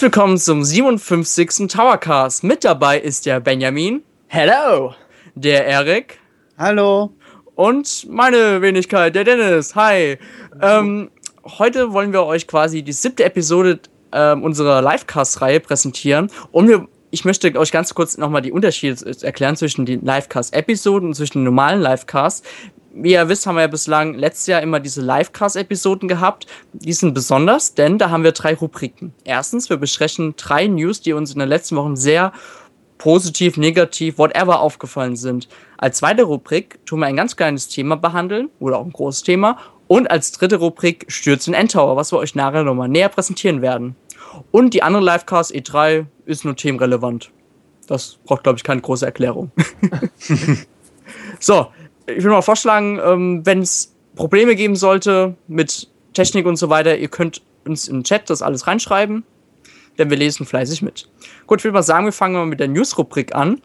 Herzlich willkommen zum 57. Towercast. Mit dabei ist der Benjamin. Hello. Der Erik. Hallo. Und meine Wenigkeit, der Dennis. Hi. Ähm, heute wollen wir euch quasi die siebte Episode ähm, unserer Livecast-Reihe präsentieren. Und wir, ich möchte euch ganz kurz nochmal die Unterschiede erklären zwischen den Livecast-Episoden und zwischen den normalen Livecasts wie ihr wisst, haben wir ja bislang letztes Jahr immer diese Livecast-Episoden gehabt. Die sind besonders, denn da haben wir drei Rubriken. Erstens, wir besprechen drei News, die uns in den letzten Wochen sehr positiv, negativ, whatever aufgefallen sind. Als zweite Rubrik tun wir ein ganz kleines Thema behandeln oder auch ein großes Thema. Und als dritte Rubrik Stürz in Endtower, was wir euch nachher nochmal näher präsentieren werden. Und die andere Livecast E3 ist nur themenrelevant. Das braucht, glaube ich, keine große Erklärung. so, ich würde mal vorschlagen, ähm, wenn es Probleme geben sollte mit Technik und so weiter, ihr könnt uns im Chat das alles reinschreiben, denn wir lesen fleißig mit. Gut, ich würde mal sagen, wir fangen mal mit der News-Rubrik an.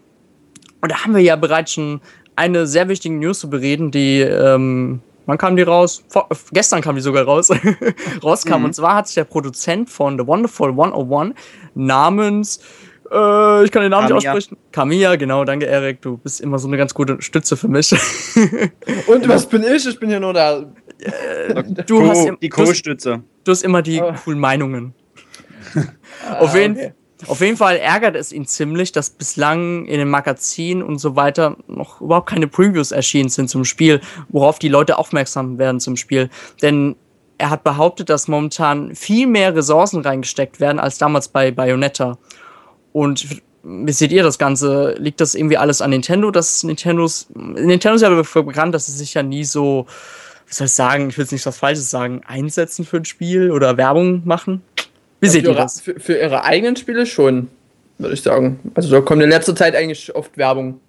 Und da haben wir ja bereits schon eine sehr wichtige News zu bereden, die, ähm, wann kam die raus? Vor, äh, gestern kam die sogar raus. rauskam. Mhm. Und zwar hat sich der Produzent von The Wonderful 101 namens äh, ich kann den Namen Kamiya. nicht aussprechen. Kamiya, genau, danke Erik. Du bist immer so eine ganz gute Stütze für mich. Und was bin ich? Ich bin hier nur der. Äh, du Co hast die Co-Stütze. Du hast immer die oh. coolen Meinungen. ah, auf, jeden, okay. auf jeden Fall ärgert es ihn ziemlich, dass bislang in den Magazinen und so weiter noch überhaupt keine Previews erschienen sind zum Spiel, worauf die Leute aufmerksam werden zum Spiel. Denn er hat behauptet, dass momentan viel mehr Ressourcen reingesteckt werden als damals bei Bayonetta. Und wie seht ihr das Ganze? Liegt das irgendwie alles an Nintendo? Dass Nintendos, Nintendo ist ja dafür bekannt, dass sie sich ja nie so, was soll ich sagen, ich will jetzt nicht was Falsches sagen, einsetzen für ein Spiel oder Werbung machen. Wie ja, seht ihr das? Für, für, ihre eigenen Spiele schon, würde ich sagen. Also da kommt in letzter Zeit eigentlich oft Werbung.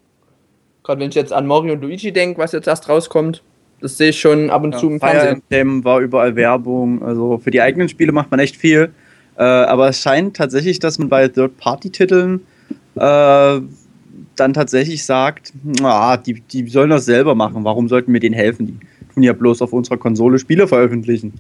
Gerade wenn ich jetzt an Mario und Luigi denke, was jetzt erst rauskommt. Das sehe ich schon ab und ja, zu im Fernsehen. Dem war überall Werbung. Also für die eigenen Spiele macht man echt viel. Äh, aber es scheint tatsächlich, dass man bei Third-Party-Titeln äh, dann tatsächlich sagt, ah, die, die sollen das selber machen, warum sollten wir denen helfen? Die tun ja bloß auf unserer Konsole Spiele veröffentlichen.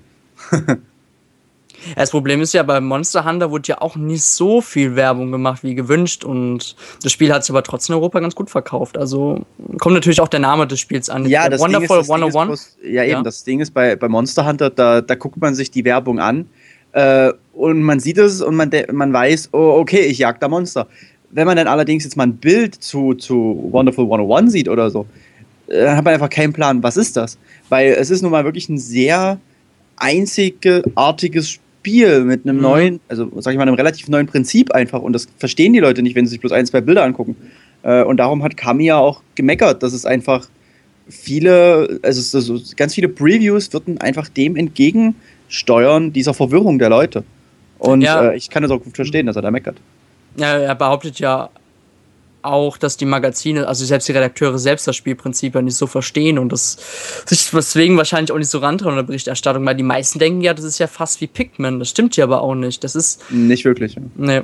Das Problem ist ja, bei Monster Hunter wurde ja auch nicht so viel Werbung gemacht wie gewünscht und das Spiel hat sich aber trotzdem in Europa ganz gut verkauft. Also kommt natürlich auch der Name des Spiels an. Ja, das Wonderful Ding ist, das 101. Ding ist bloß, ja, eben, ja. das Ding ist bei, bei Monster Hunter, da, da guckt man sich die Werbung an äh, und man sieht es und man, man weiß, oh, okay, ich jag da Monster. Wenn man dann allerdings jetzt mal ein Bild zu, zu Wonderful 101 sieht oder so, äh, dann hat man einfach keinen Plan, was ist das? Weil es ist nun mal wirklich ein sehr einzigartiges Spiel mit einem mhm. neuen, also sag ich mal, einem relativ neuen Prinzip einfach. Und das verstehen die Leute nicht, wenn sie sich bloß ein, zwei Bilder angucken. Äh, und darum hat Kamiya auch gemeckert, dass es einfach viele, also so, ganz viele Previews würden einfach dem entgegen Steuern dieser Verwirrung der Leute. Und ja. äh, ich kann es auch gut verstehen, dass er da meckert. Ja, er behauptet ja auch, dass die Magazine, also selbst die Redakteure selbst das Spielprinzip ja nicht so verstehen und das sich deswegen wahrscheinlich auch nicht so rantrauen in der Berichterstattung, weil die meisten denken ja, das ist ja fast wie Pikmin. Das stimmt ja aber auch nicht. Das ist. Nicht wirklich. Ja. Nee.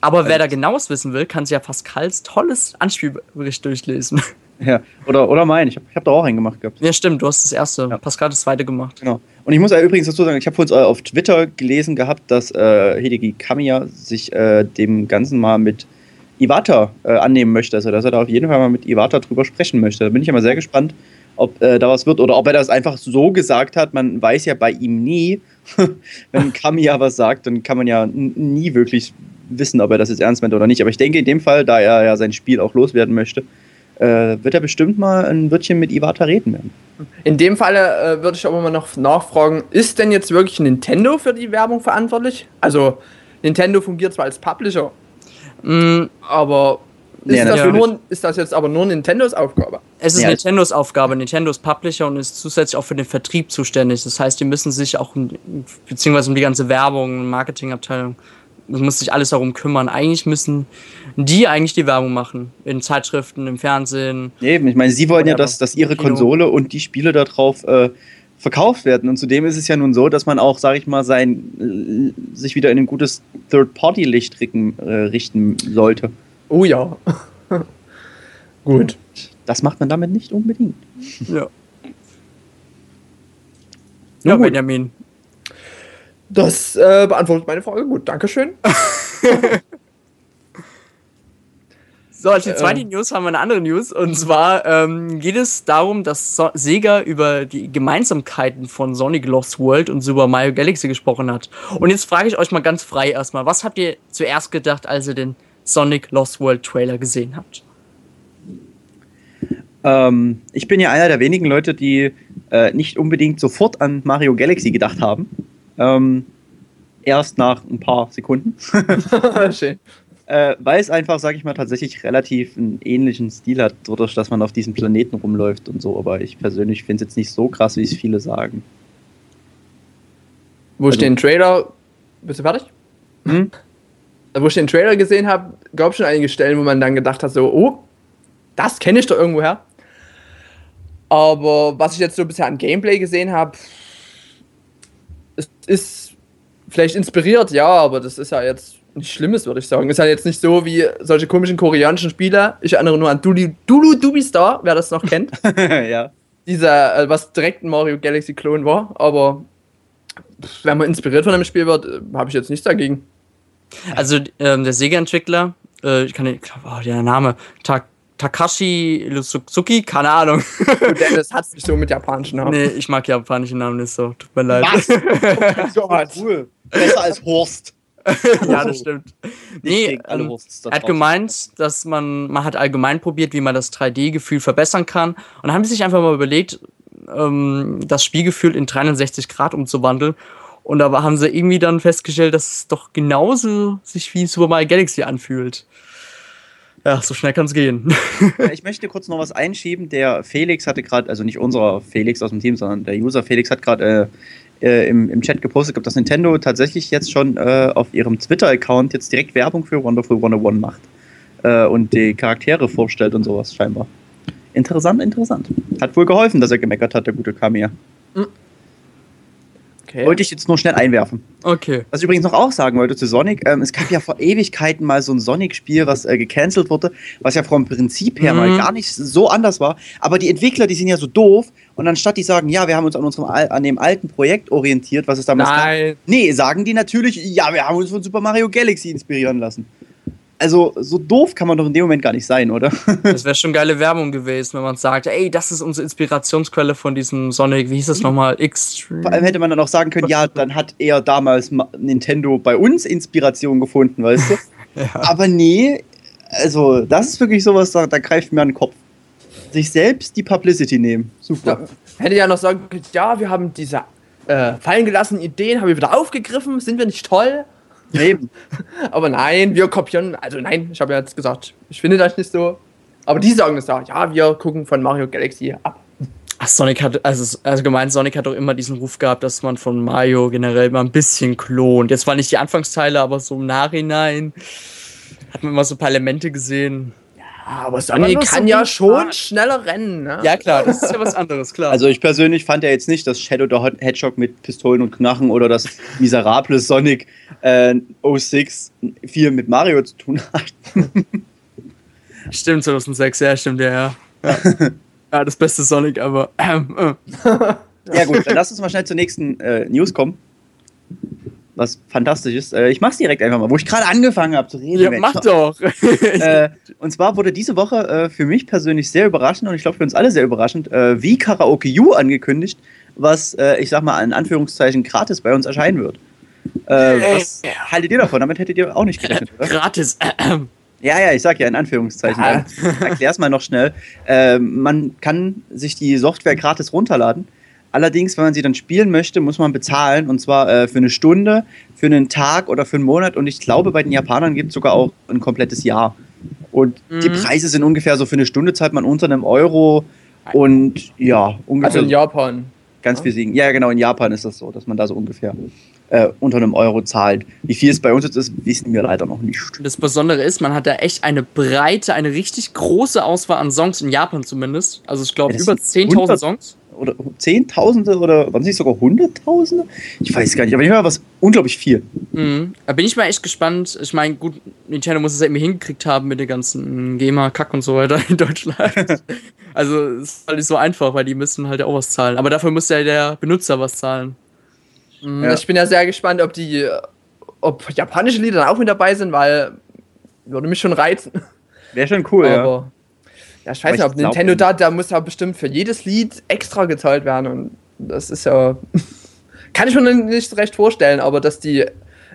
Aber also, wer da genaues wissen will, kann sich ja Pascals tolles Anspielbericht durchlesen. Ja, oder, oder mein, ich habe ich hab da auch einen gemacht gehabt. Ja, stimmt, du hast das erste, ja. Pascal das zweite gemacht. Genau. Und ich muss ja übrigens dazu sagen, ich habe vorhin äh, auf Twitter gelesen gehabt, dass äh, Hideki Kamiya sich äh, dem Ganzen mal mit Iwata äh, annehmen möchte. Also, dass er da auf jeden Fall mal mit Iwata drüber sprechen möchte. Da bin ich immer sehr gespannt, ob äh, da was wird oder ob er das einfach so gesagt hat. Man weiß ja bei ihm nie, wenn Kamiya was sagt, dann kann man ja nie wirklich wissen, ob er das jetzt ernst meint oder nicht. Aber ich denke in dem Fall, da er ja sein Spiel auch loswerden möchte, äh, wird er bestimmt mal ein Wörtchen mit Iwata reden werden. In dem Fall äh, würde ich aber mal noch nachfragen, ist denn jetzt wirklich Nintendo für die Werbung verantwortlich? Also Nintendo fungiert zwar als Publisher, mm, aber ist, ja, das nur, ist, das jetzt aber nur Nintendos Aufgabe? Es ist ja, Nintendos Aufgabe. Nintendo ist Publisher und ist zusätzlich auch für den Vertrieb zuständig. Das heißt, die müssen sich auch, beziehungsweise um die ganze Werbung, Marketingabteilung, das muss sich alles darum kümmern. Eigentlich müssen die eigentlich die Werbung machen. In Zeitschriften, im Fernsehen. Eben, ich meine, sie wollen ja, dass, dass ihre Konsole und die Spiele darauf äh, verkauft werden. Und zudem ist es ja nun so, dass man auch, sag ich mal, sein, äh, sich wieder in ein gutes Third-Party-Licht äh, richten sollte. Oh ja. Gut. Das macht man damit nicht unbedingt. Ja. ja, Benjamin. Das äh, beantwortet meine Frage gut. Dankeschön. So, als die zweite äh, News haben wir eine andere News. Und zwar ähm, geht es darum, dass so Sega über die Gemeinsamkeiten von Sonic Lost World und Super Mario Galaxy gesprochen hat. Und jetzt frage ich euch mal ganz frei erstmal, was habt ihr zuerst gedacht, als ihr den Sonic Lost World Trailer gesehen habt? Ähm, ich bin ja einer der wenigen Leute, die äh, nicht unbedingt sofort an Mario Galaxy gedacht haben. Ähm, erst nach ein paar Sekunden. Schön äh, weil es einfach, sag ich mal, tatsächlich relativ einen ähnlichen Stil hat, dadurch, dass man auf diesem Planeten rumläuft und so. Aber ich persönlich finde es jetzt nicht so krass, wie es viele sagen. Wo also, ich den Trailer. Bist du fertig? Hm? Wo ich den Trailer gesehen habe, gab es schon einige Stellen, wo man dann gedacht hat, so, oh, das kenne ich doch irgendwoher. Aber was ich jetzt so bisher an Gameplay gesehen habe, es ist vielleicht inspiriert, ja, aber das ist ja jetzt nicht Schlimmes, würde ich sagen. Ist halt jetzt nicht so wie solche komischen koreanischen Spiele. Ich erinnere nur an Dulu, Dulu Dubi Star, wer das noch kennt. ja. Dieser, äh, was direkt ein Mario Galaxy Klon war. Aber wenn man inspiriert von einem Spiel wird, äh, habe ich jetzt nichts dagegen. Also ähm, der Sega-Entwickler, äh, ich kann nicht, oh, der Name, Tak Takashi Suzuki, keine Ahnung. Dennis hat es nicht so mit japanischen Namen. Nee, ich mag japanische Namen nicht so. Tut mir leid. Was? oh, cool. Besser als Horst. ja, das stimmt. Nee, ähm, er hat gemeint, dass man, man hat allgemein probiert, wie man das 3D-Gefühl verbessern kann. Und dann haben sie sich einfach mal überlegt, ähm, das Spielgefühl in 360 Grad umzuwandeln. Und da haben sie irgendwie dann festgestellt, dass es doch genauso sich wie Super Mario Galaxy anfühlt. Ja, so schnell kann es gehen. ich möchte kurz noch was einschieben. Der Felix hatte gerade, also nicht unser Felix aus dem Team, sondern der User Felix hat gerade äh, äh, im, im Chat gepostet habe, dass Nintendo tatsächlich jetzt schon äh, auf ihrem Twitter-Account jetzt direkt Werbung für Wonderful 101 macht äh, und die Charaktere vorstellt und sowas scheinbar. Interessant, interessant. Hat wohl geholfen, dass er gemeckert hat, der gute Kamir. Mhm. Okay. Wollte ich jetzt nur schnell einwerfen. Okay. Was ich übrigens noch auch sagen wollte zu Sonic, ähm, es gab ja vor Ewigkeiten mal so ein Sonic-Spiel, was äh, gecancelt wurde, was ja vom Prinzip her mhm. mal gar nicht so anders war. Aber die Entwickler, die sind ja so doof und anstatt die sagen, ja, wir haben uns an unserem an dem alten Projekt orientiert, was es damals Nein. gab. Nee, sagen die natürlich, ja, wir haben uns von Super Mario Galaxy inspirieren lassen. Also, so doof kann man doch in dem Moment gar nicht sein, oder? Das wäre schon geile Werbung gewesen, wenn man sagt, ey, das ist unsere Inspirationsquelle von diesem Sonic, wie hieß das nochmal? Extreme. Vor allem hätte man dann auch sagen können, ja, dann hat er damals Nintendo bei uns Inspiration gefunden, weißt du? ja. Aber nee, also, das ist wirklich sowas, da, da greift mir an den Kopf. Sich selbst die Publicity nehmen. Super. Ja, hätte ja noch sagen können, ja, wir haben diese äh, fallen gelassenen Ideen, haben wir wieder aufgegriffen, sind wir nicht toll? Eben. Aber nein, wir kopieren. Also nein, ich habe ja jetzt gesagt, ich finde das nicht so. Aber die sagen es da. Ja, wir gucken von Mario Galaxy ab. Ach, Sonic hat, also, also gemeint, Sonic hat doch immer diesen Ruf gehabt, dass man von Mario generell mal ein bisschen klont. Jetzt zwar nicht die Anfangsteile, aber so im Nachhinein hat man immer so ein paar Elemente gesehen. Ja, aber Sonic kann so ja schon schneller rennen. Ne? Ja, klar, das ist ja was anderes, klar. Also ich persönlich fand ja jetzt nicht, dass Shadow the Hedgehog mit Pistolen und Knarren oder das miserable Sonic äh, 06 viel mit Mario zu tun hat. stimmt, 2006, ja, stimmt, ja, ja. Ja, das beste Sonic, aber. Ähm, äh. ja, gut, dann lass uns mal schnell zur nächsten äh, News kommen was fantastisch ist. Äh, ich mach's direkt einfach mal, wo ich gerade angefangen habe zu reden. Ja, mach doch. äh, und zwar wurde diese Woche äh, für mich persönlich sehr überraschend und ich glaube für uns alle sehr überraschend, äh, wie Karaoke U angekündigt, was äh, ich sag mal in Anführungszeichen gratis bei uns erscheinen wird. Äh, was haltet ihr davon? Damit hättet ihr auch nicht gerechnet, oder? Gratis. Ja, ja, ich sag ja in Anführungszeichen. Ja. Erklär's mal noch schnell. man kann sich die Software gratis runterladen Allerdings, wenn man sie dann spielen möchte, muss man bezahlen und zwar äh, für eine Stunde, für einen Tag oder für einen Monat und ich glaube, bei den Japanern gibt es sogar auch ein komplettes Jahr. Und mhm. die Preise sind ungefähr so für eine Stunde zahlt man unter einem Euro und ja, ungefähr. Also in Japan. Ganz viel Siegen. Ja, genau, in Japan ist das so, dass man da so ungefähr äh, unter einem Euro zahlt. Wie viel es bei uns jetzt ist, wissen wir leider noch nicht. Das Besondere ist, man hat da echt eine breite, eine richtig große Auswahl an Songs in Japan zumindest. Also ich glaube ja, über 10.000 Songs oder Zehntausende oder waren sie sogar Hunderttausende? Ich weiß gar nicht, aber ich höre was unglaublich viel. Mhm. Da bin ich mal echt gespannt. Ich meine, gut, Nintendo muss es ja irgendwie hingekriegt haben mit den ganzen GEMA-Kack und so weiter in Deutschland. also es ist halt nicht so einfach, weil die müssen halt auch was zahlen. Aber dafür muss ja der Benutzer was zahlen. Mhm, ja. Ich bin ja sehr gespannt, ob die, ob japanische Lieder dann auch mit dabei sind, weil würde mich schon reizen. Wäre schon cool, Aber, ja. Ja, ich weiß nicht, ob Nintendo da, da muss ja bestimmt für jedes Lied extra gezahlt werden und das ist ja. kann ich mir nicht recht vorstellen, aber dass die,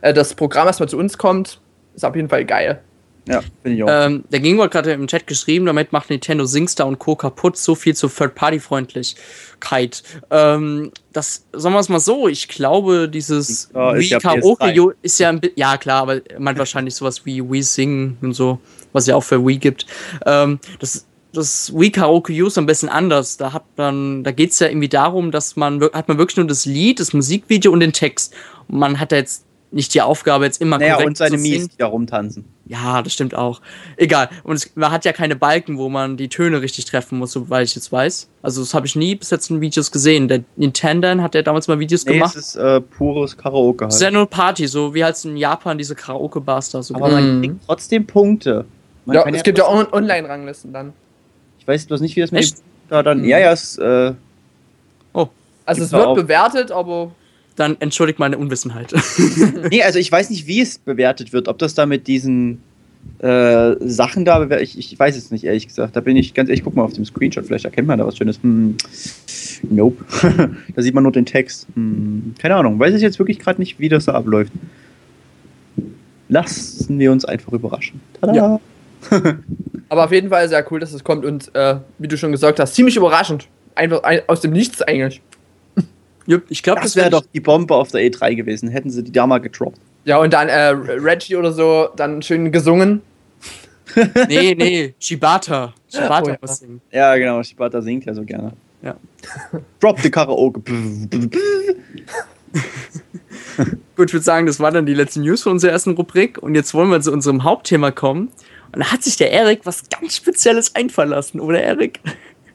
äh, das Programm erstmal zu uns kommt, ist auf jeden Fall geil. Ja, finde ich auch. Ähm, der Gegenwart gerade im Chat geschrieben, damit macht Nintendo SingStar und Co. kaputt, so viel zur Third-Party-Freundlichkeit. Ähm, das, sagen wir es mal so, ich glaube, dieses oh, Wii ja Karaoke ist ja ein bisschen, ja klar, aber man wahrscheinlich sowas wie Wii Sing und so, was ja auch für Wii gibt. Ähm, das das Wii Karaoke U ist ein bisschen anders. Da hat man, da geht es ja irgendwie darum, dass man hat man wirklich nur das Lied, das Musikvideo und den Text. Und man hat da jetzt nicht die Aufgabe, jetzt immer naja, korrekt und seine Mies, die da rumtanzen. Ja, das stimmt auch. Egal. Und es, man hat ja keine Balken, wo man die Töne richtig treffen muss, soweit ich jetzt weiß. Also das habe ich nie bis jetzt in Videos gesehen. Der Nintendo hat ja damals mal Videos nee, gemacht. Das ist äh, pures Karaoke halt. Das ist ja nur Party, so wie halt in Japan diese Karaoke-Bars da. So Aber man kriegt trotzdem Punkte. Man ja, es ja gibt ja auch Online-Ranglisten dann. Ich weiß bloß nicht, wie das mit da dann. Ja, ja, es. Äh, oh. Also es wird bewertet, aber dann entschuldigt meine Unwissenheit. nee, also ich weiß nicht, wie es bewertet wird. Ob das da mit diesen äh, Sachen da, ich, ich weiß es nicht, ehrlich gesagt. Da bin ich ganz ehrlich, guck mal auf dem Screenshot, vielleicht erkennt man da was Schönes. Hm, nope. da sieht man nur den Text. Hm, keine Ahnung, weiß ich jetzt wirklich gerade nicht, wie das da abläuft. Lassen wir uns einfach überraschen. Tada! Ja. Aber auf jeden Fall sehr cool, dass es kommt und äh, wie du schon gesagt hast, ziemlich überraschend. Einfach ein, aus dem Nichts eigentlich. Ich glaube, das, das wäre doch die Bombe auf der E3 gewesen, hätten sie die da mal getroppt. Ja, und dann äh, Reggie oder so, dann schön gesungen. nee, nee, Shibata. Shibata oh, ja. muss singen. Ja, genau, Shibata singt ja so gerne. Ja. Drop the Karaoke. Gut, ich würde sagen, das war dann die letzte News von unserer ersten Rubrik. Und jetzt wollen wir zu unserem Hauptthema kommen. Und da hat sich der Erik was ganz Spezielles einfallen lassen, oder Erik?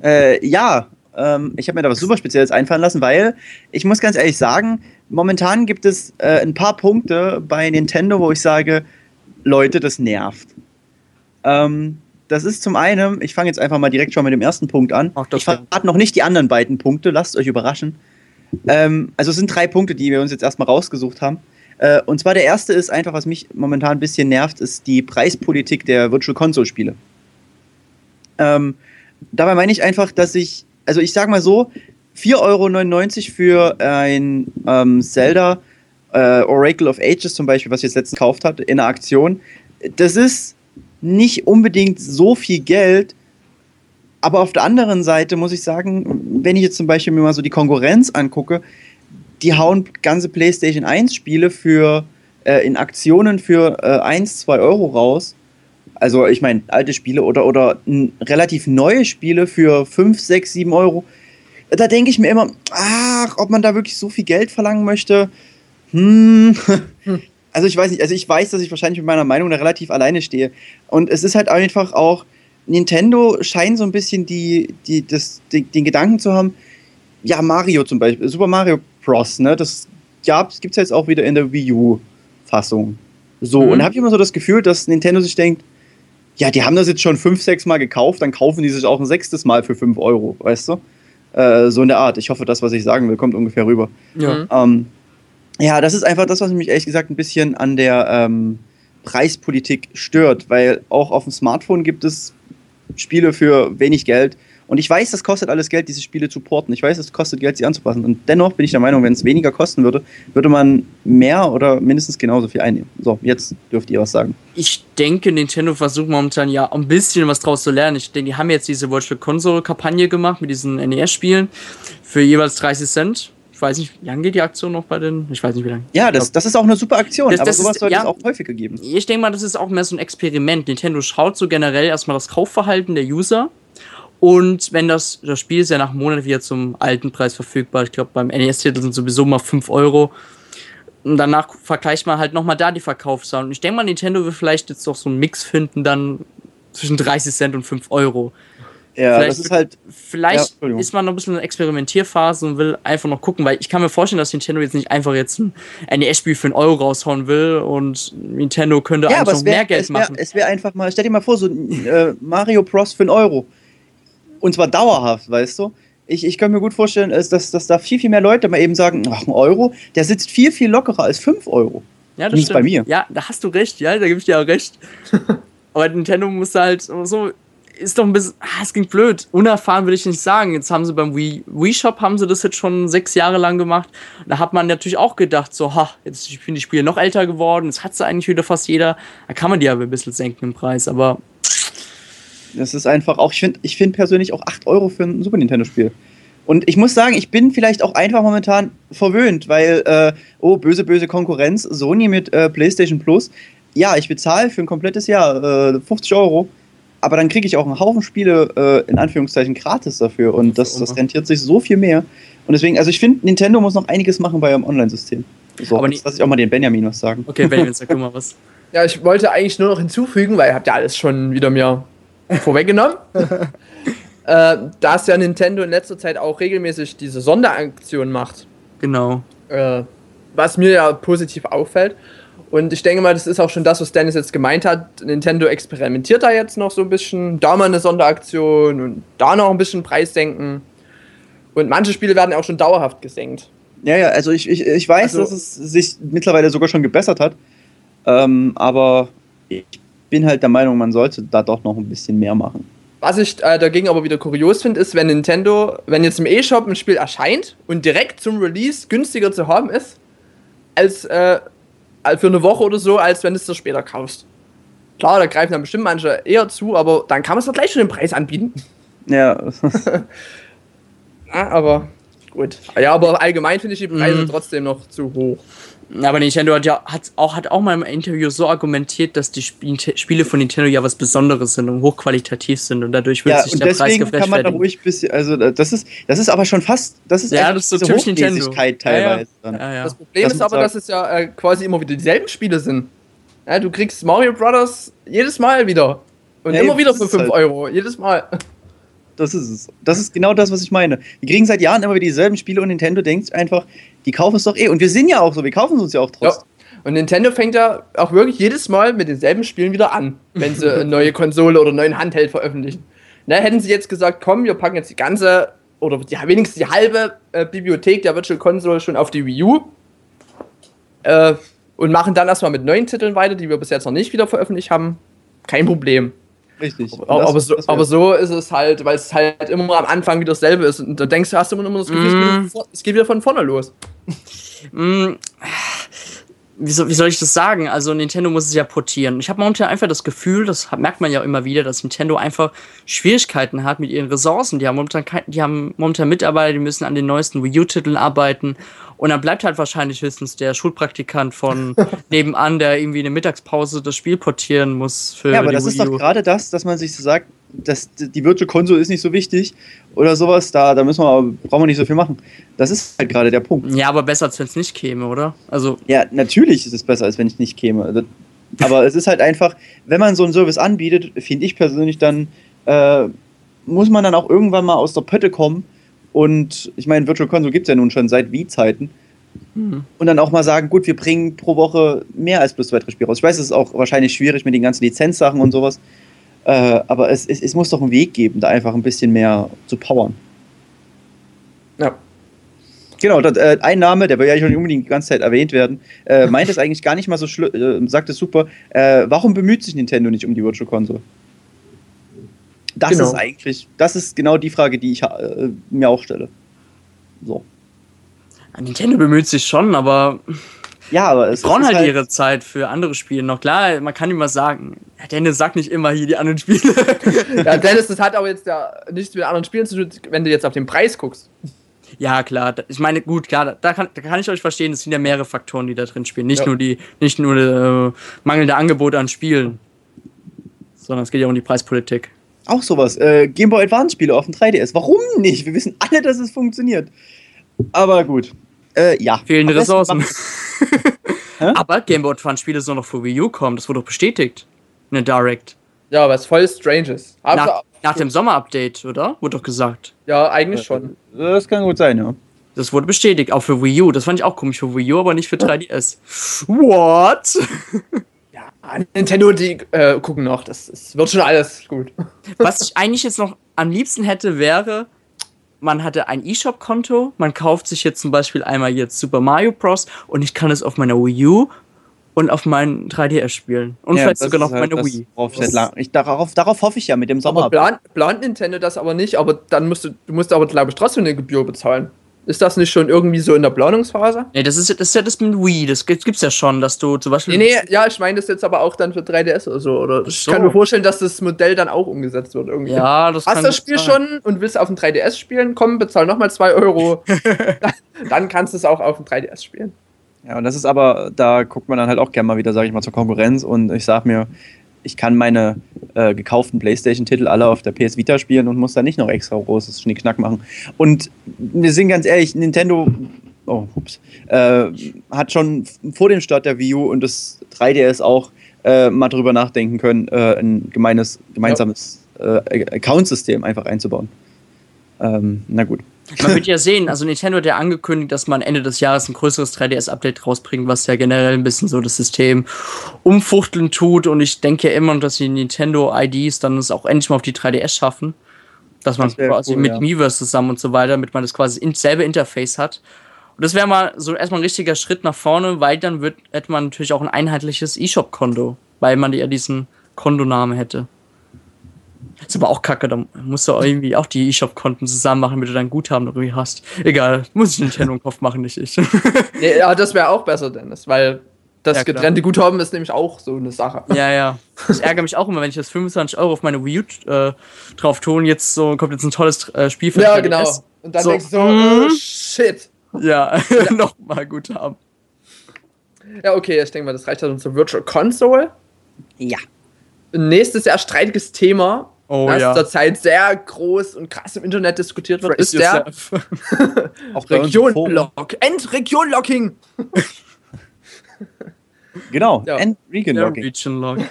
Äh, ja, ähm, ich habe mir da was super Spezielles einfallen lassen, weil ich muss ganz ehrlich sagen, momentan gibt es äh, ein paar Punkte bei Nintendo, wo ich sage, Leute, das nervt. Ähm, das ist zum einen, ich fange jetzt einfach mal direkt schon mit dem ersten Punkt an. Ach, ich verrate noch nicht die anderen beiden Punkte, lasst euch überraschen. Ähm, also es sind drei Punkte, die wir uns jetzt erstmal rausgesucht haben. Äh, und zwar der erste ist einfach, was mich momentan ein bisschen nervt, ist die Preispolitik der Virtual Console Spiele. Ähm, dabei meine ich einfach, dass ich also ich sag mal so, 4,99 Euro für ein ähm, Zelda äh, Oracle of Ages zum Beispiel, was ich jetzt letztens gekauft habe, in einer Aktion, das ist nicht unbedingt so viel Geld, aber auf der anderen Seite muss ich sagen, wenn ich jetzt zum Beispiel mir mal so die Konkurrenz angucke, die hauen ganze PlayStation 1 Spiele für äh, in Aktionen für äh, 1, 2 Euro raus also ich meine, alte Spiele oder, oder relativ neue Spiele für 5, 6, 7 Euro. Da denke ich mir immer, ach, ob man da wirklich so viel Geld verlangen möchte. Hm. Also ich weiß nicht, also ich weiß, dass ich wahrscheinlich mit meiner Meinung da relativ alleine stehe. Und es ist halt einfach auch, Nintendo scheint so ein bisschen die, die, das, die, den Gedanken zu haben, ja, Mario zum Beispiel, Super Mario Bros., ne, das gibt es jetzt auch wieder in der Wii U-Fassung. So, mhm. und habe ich immer so das Gefühl, dass Nintendo sich denkt, ja, die haben das jetzt schon fünf, sechs Mal gekauft, dann kaufen die sich auch ein sechstes Mal für fünf Euro, weißt du? Äh, so in der Art. Ich hoffe, das, was ich sagen will, kommt ungefähr rüber. Ja, mhm. ähm, ja das ist einfach das, was mich ehrlich gesagt ein bisschen an der ähm, Preispolitik stört, weil auch auf dem Smartphone gibt es Spiele für wenig Geld und ich weiß, das kostet alles Geld, diese Spiele zu porten. Ich weiß, es kostet Geld, sie anzupassen. Und dennoch bin ich der Meinung, wenn es weniger kosten würde, würde man mehr oder mindestens genauso viel einnehmen. So, jetzt dürft ihr was sagen. Ich denke, Nintendo versucht momentan ja ein bisschen was draus zu lernen. Ich denke, die haben jetzt diese Virtual Console-Kampagne gemacht mit diesen NES-Spielen für jeweils 30 Cent ich weiß nicht, wie lange geht die Aktion noch bei den? Ich weiß nicht, wie lange. Ja, das, das ist auch eine super Aktion, das, aber das sowas sollte ja, es auch häufiger geben. Ich denke mal, das ist auch mehr so ein Experiment. Nintendo schaut so generell erstmal das Kaufverhalten der User und wenn das, das Spiel ist ja nach einem Monat wieder zum alten Preis verfügbar. Ich glaube, beim NES-Titel sind sowieso mal 5 Euro. Und danach vergleicht man halt nochmal da die Verkaufszahlen. Und ich denke mal, Nintendo will vielleicht jetzt doch so einen Mix finden, dann zwischen 30 Cent und 5 Euro. Ja, vielleicht, das ist halt. Vielleicht ja, ist man noch ein bisschen in der Experimentierphase und will einfach noch gucken, weil ich kann mir vorstellen, dass Nintendo jetzt nicht einfach jetzt ein NES-Spiel für einen Euro raushauen will und Nintendo könnte ja, einfach noch wär, mehr Geld es wär, machen. Es wäre einfach mal, stell dir mal vor, so äh, Mario Bros. für einen Euro und zwar dauerhaft, weißt du? ich, ich kann mir gut vorstellen, dass, dass da viel, viel mehr Leute mal eben sagen, ach, ein Euro, der sitzt viel, viel lockerer als 5 Euro. Ja, das ist bei mir. Ja, da hast du recht, ja, da gebe ich dir auch recht. Aber Nintendo muss halt so, ist doch ein bisschen, ah, es ging blöd. Unerfahren würde ich nicht sagen. Jetzt haben sie beim Wii, Wii Shop haben sie das jetzt schon sechs Jahre lang gemacht. Da hat man natürlich auch gedacht, so, ha, jetzt sind die Spiele noch älter geworden, jetzt hat sie eigentlich wieder fast jeder. Da kann man die aber ein bisschen senken im Preis, aber. Das ist einfach auch, ich finde ich find persönlich auch 8 Euro für ein Super Nintendo-Spiel. Und ich muss sagen, ich bin vielleicht auch einfach momentan verwöhnt, weil, äh, oh, böse, böse Konkurrenz, Sony mit äh, PlayStation Plus. Ja, ich bezahle für ein komplettes Jahr äh, 50 Euro aber dann kriege ich auch einen Haufen Spiele äh, in Anführungszeichen gratis dafür und das, das rentiert sich so viel mehr. Und deswegen, also ich finde, Nintendo muss noch einiges machen bei ihrem Online-System. So, aber jetzt lasse ich auch mal den Benjamin was sagen. Okay, Benjamin, sag du mal was. Ja, ich wollte eigentlich nur noch hinzufügen, weil ihr habt ja alles schon wieder mir vorweggenommen. äh, dass ja Nintendo in letzter Zeit auch regelmäßig diese Sonderaktion macht. Genau. Äh, was mir ja positiv auffällt. Und ich denke mal, das ist auch schon das, was Dennis jetzt gemeint hat. Nintendo experimentiert da jetzt noch so ein bisschen. Da mal eine Sonderaktion und da noch ein bisschen Preisdenken. Und manche Spiele werden auch schon dauerhaft gesenkt. Ja, ja, also ich, ich, ich weiß, also, dass es sich mittlerweile sogar schon gebessert hat. Ähm, aber ich bin halt der Meinung, man sollte da doch noch ein bisschen mehr machen. Was ich äh, dagegen aber wieder kurios finde, ist, wenn Nintendo, wenn jetzt im E-Shop ein Spiel erscheint und direkt zum Release günstiger zu haben ist, als äh, für eine Woche oder so, als wenn du es dir später kaufst. Klar, da greifen dann bestimmt manche eher zu, aber dann kann man es doch gleich schon den Preis anbieten. Ja. ja aber gut. Ja, aber allgemein finde ich die Preise mhm. trotzdem noch zu hoch. Aber Nintendo hat ja hat auch, hat auch mal im Interview so argumentiert, dass die Spiele von Nintendo ja was Besonderes sind und hochqualitativ sind und dadurch wird ja, sich der Preis gefressen. kann man da ruhig bisschen, also das ist, das ist aber schon fast, das ist ja, das ist so typisch Nintendo. teilweise. Ja, ja. Ja, das Problem das ist aber, dass es ja äh, quasi immer wieder dieselben Spiele sind. du kriegst Mario Brothers jedes Mal wieder. Und immer wieder für 5 halt. Euro, jedes Mal. Das ist es. Das ist genau das, was ich meine. Wir kriegen seit Jahren immer wieder dieselben Spiele und Nintendo denkt einfach, die kaufen es doch eh. Und wir sind ja auch so, wir kaufen es uns ja auch trotzdem. Ja. Und Nintendo fängt ja auch wirklich jedes Mal mit denselben Spielen wieder an, wenn sie eine neue Konsole oder einen neuen Handheld veröffentlichen. Na, hätten sie jetzt gesagt, komm, wir packen jetzt die ganze oder die, wenigstens die halbe äh, Bibliothek der Virtual Console schon auf die Wii U äh, und machen dann erstmal mit neuen Titeln weiter, die wir bis jetzt noch nicht wieder veröffentlicht haben, kein Problem. Richtig. Aber, aber, so, aber, so, ist es halt, weil es halt immer am Anfang wieder dasselbe ist. Und da denkst du, hast du immer das Gefühl, mm. es geht wieder von vorne los. Mm. Wie, soll, wie soll ich das sagen? Also Nintendo muss es ja portieren. Ich habe momentan einfach das Gefühl, das merkt man ja immer wieder, dass Nintendo einfach Schwierigkeiten hat mit ihren Ressourcen. Die haben momentan, die haben momentan Mitarbeiter, die müssen an den neuesten Wii U-Titeln arbeiten und dann bleibt halt wahrscheinlich höchstens der Schulpraktikant von nebenan, der irgendwie in der Mittagspause das Spiel portieren muss. Für ja, aber das Wii ist doch gerade das, dass man sich so sagt, dass die Virtual Console ist nicht so wichtig oder sowas, da, da müssen wir, brauchen wir nicht so viel machen. Das ist halt gerade der Punkt. Ja, aber besser, als wenn es nicht käme, oder? Also ja, natürlich ist es besser, als wenn ich nicht käme. Aber es ist halt einfach, wenn man so einen Service anbietet, finde ich persönlich, dann äh, muss man dann auch irgendwann mal aus der Pötte kommen und ich meine, Virtual Console gibt es ja nun schon seit Wii-Zeiten. Mhm. Und dann auch mal sagen, gut, wir bringen pro Woche mehr als bloß zwei, drei Spiele raus. Ich weiß, es ist auch wahrscheinlich schwierig mit den ganzen Lizenzsachen und sowas. Äh, aber es, es, es, muss doch einen Weg geben, da einfach ein bisschen mehr zu powern. Ja. Genau, das, äh, ein Name, der will ja nicht unbedingt die ganze Zeit erwähnt werden, äh, meint es eigentlich gar nicht mal so schlimm, äh, sagt es super. Äh, warum bemüht sich Nintendo nicht um die Virtual Console? Das genau. ist eigentlich, das ist genau die Frage, die ich äh, mir auch stelle. So. Nintendo bemüht sich schon, aber. Ja, aber es brauchen halt, halt, ihre Zeit für andere Spiele noch. Klar, man kann immer sagen, ja, Dennis sagt nicht immer hier die anderen Spiele. ja, Dennis, das hat aber jetzt ja nichts mit anderen Spielen zu tun, wenn du jetzt auf den Preis guckst. Ja, klar. Ich meine, gut, klar, da kann, da kann ich euch verstehen, es sind ja mehrere Faktoren, die da drin spielen. Nicht ja. nur die, nicht nur äh, mangelnde Angebote an Spielen, sondern es geht ja auch um die Preispolitik. Auch sowas. Äh, Game Boy Advance Spiele auf dem 3DS. Warum nicht? Wir wissen alle, dass es funktioniert. Aber gut. Äh, ja. Fehlende Ressourcen. aber Game Boy Advance Spiele sollen noch für Wii U kommen. Das wurde doch bestätigt. In der Direct. Ja, was voll strange ist. Nach, nach, dem Sommer-Update, oder? Wurde doch gesagt. Ja, eigentlich schon. Das kann gut sein, ja. Das wurde bestätigt, auch für Wii U. Das fand ich auch komisch für Wii U, aber nicht für 3DS. What? Nintendo, die äh, gucken noch. Das, das, wird schon alles gut. Was ich eigentlich jetzt noch am liebsten hätte, wäre man hatte ein eShop-Konto, man kauft sich jetzt zum Beispiel einmal jetzt Super Mario Bros. und ich kann es auf meiner Wii U und auf meinen 3DS spielen. Und ja, vielleicht sogar noch halt meine Wii. Ich, ich, darauf, darauf hoffe ich ja mit dem Sommer. Aber plant, plant Nintendo das aber nicht, aber dann musst du, du musst aber, glaube ich, trotzdem eine Gebühr bezahlen. Ist das nicht schon irgendwie so in der Planungsphase? Nee, das ist, das ist ja das mit Wii, das gibt's ja schon, dass du zum Beispiel. Nee, nee, ja, ich meine das jetzt aber auch dann für 3DS oder so. Oder ich kann mir vorstellen, dass das Modell dann auch umgesetzt wird irgendwie. Ja, das Hast kann das Spiel sein. schon und willst auf dem 3DS spielen? Komm, bezahl nochmal 2 Euro. dann kannst du es auch auf dem 3DS spielen. Ja, und das ist aber, da guckt man dann halt auch gerne mal wieder, sage ich mal, zur Konkurrenz und ich sag mir, ich kann meine äh, gekauften PlayStation-Titel alle auf der PS Vita spielen und muss da nicht noch extra großes Schnickschnack machen. Und wir sind ganz ehrlich, Nintendo oh, ups, äh, hat schon vor dem Start der Wii U und des 3DS auch äh, mal drüber nachdenken können, äh, ein gemeines, gemeinsames ja. Äh, Account-System einfach einzubauen. Ähm, na gut. Man wird ja sehen, also Nintendo hat ja angekündigt, dass man Ende des Jahres ein größeres 3DS-Update rausbringt, was ja generell ein bisschen so das System umfuchteln tut. Und ich denke ja immer, dass die Nintendo-IDs dann es auch endlich mal auf die 3DS schaffen. Dass man das quasi cool, mit ja. Miiverse zusammen und so weiter, damit man das quasi in selbe Interface hat. Und das wäre mal so erstmal ein richtiger Schritt nach vorne, weil dann wird, hätte man natürlich auch ein einheitliches E-Shop-Konto, weil man ja diesen Kontonamen hätte. Ist aber auch kacke, da musst du irgendwie auch die E-Shop-Konten zusammen machen, damit du dein Guthaben irgendwie hast. Egal, muss ich Nintendo im Kopf machen, nicht ich. nee, ja, das wäre auch besser, Dennis, weil das ja, getrennte Guthaben ist nämlich auch so eine Sache. Ja, ja. Ich ärgere mich auch immer, wenn ich jetzt 25 Euro auf meine Wii U äh, drauf tue und jetzt so kommt jetzt ein tolles äh, Spiel für Ja, genau. Und dann so, denkst du so, mm, oh, shit. Ja, ja. nochmal Guthaben. Ja, okay, ich denke mal, das reicht dann zur Virtual Console. Ja. Nächstes sehr streitiges Thema oh, das ja. zurzeit sehr groß und krass im Internet diskutiert wird, Praise ist der Region-Lock. End-Region-Locking. genau, ja. End-Region-Locking. Region-Lock.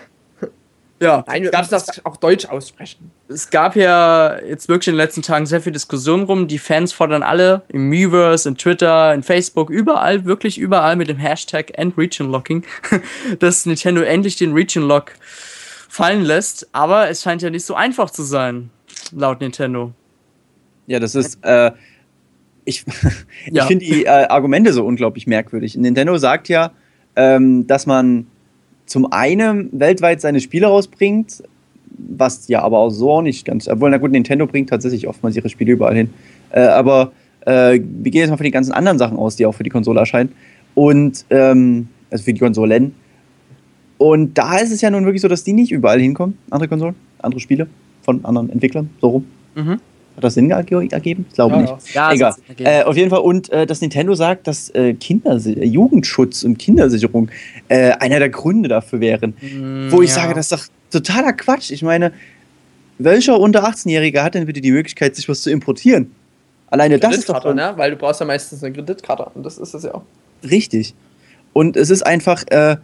Ja, Nein, wir müssen das auch deutsch aussprechen. Es gab ja jetzt wirklich in den letzten Tagen sehr viel Diskussion rum. Die Fans fordern alle im Miiverse, in Twitter, in Facebook, überall, wirklich überall mit dem Hashtag EndRegionLocking, dass Nintendo endlich den Region Lock fallen lässt. Aber es scheint ja nicht so einfach zu sein, laut Nintendo. Ja, das ist. Äh, ich ich finde die äh, Argumente so unglaublich merkwürdig. Nintendo sagt ja, ähm, dass man zum einen weltweit seine Spiele rausbringt, was ja aber auch so auch nicht ganz. Obwohl, na gut, Nintendo bringt tatsächlich oftmals ihre Spiele überall hin. Äh, aber äh, wir gehen jetzt mal von den ganzen anderen Sachen aus, die auch für die Konsole erscheinen. Und, ähm, also für die Konsolen. Und da ist es ja nun wirklich so, dass die nicht überall hinkommen, andere Konsolen, andere Spiele von anderen Entwicklern, so rum. Mhm. Hat das Sinn ergeben? Ich glaube ja, nicht. Ja, Egal. Äh, auf jeden Fall. Und äh, dass Nintendo sagt, dass äh, Kinder Jugendschutz und Kindersicherung äh, einer der Gründe dafür wären. Mm, wo ich ja. sage, das ist doch totaler Quatsch. Ich meine, welcher unter 18-Jähriger hat denn bitte die Möglichkeit, sich was zu importieren? Alleine das ist doch. Schon, ne? Weil du brauchst ja meistens eine Kreditkarte. Und das ist es ja auch. Richtig. Und es ist einfach äh,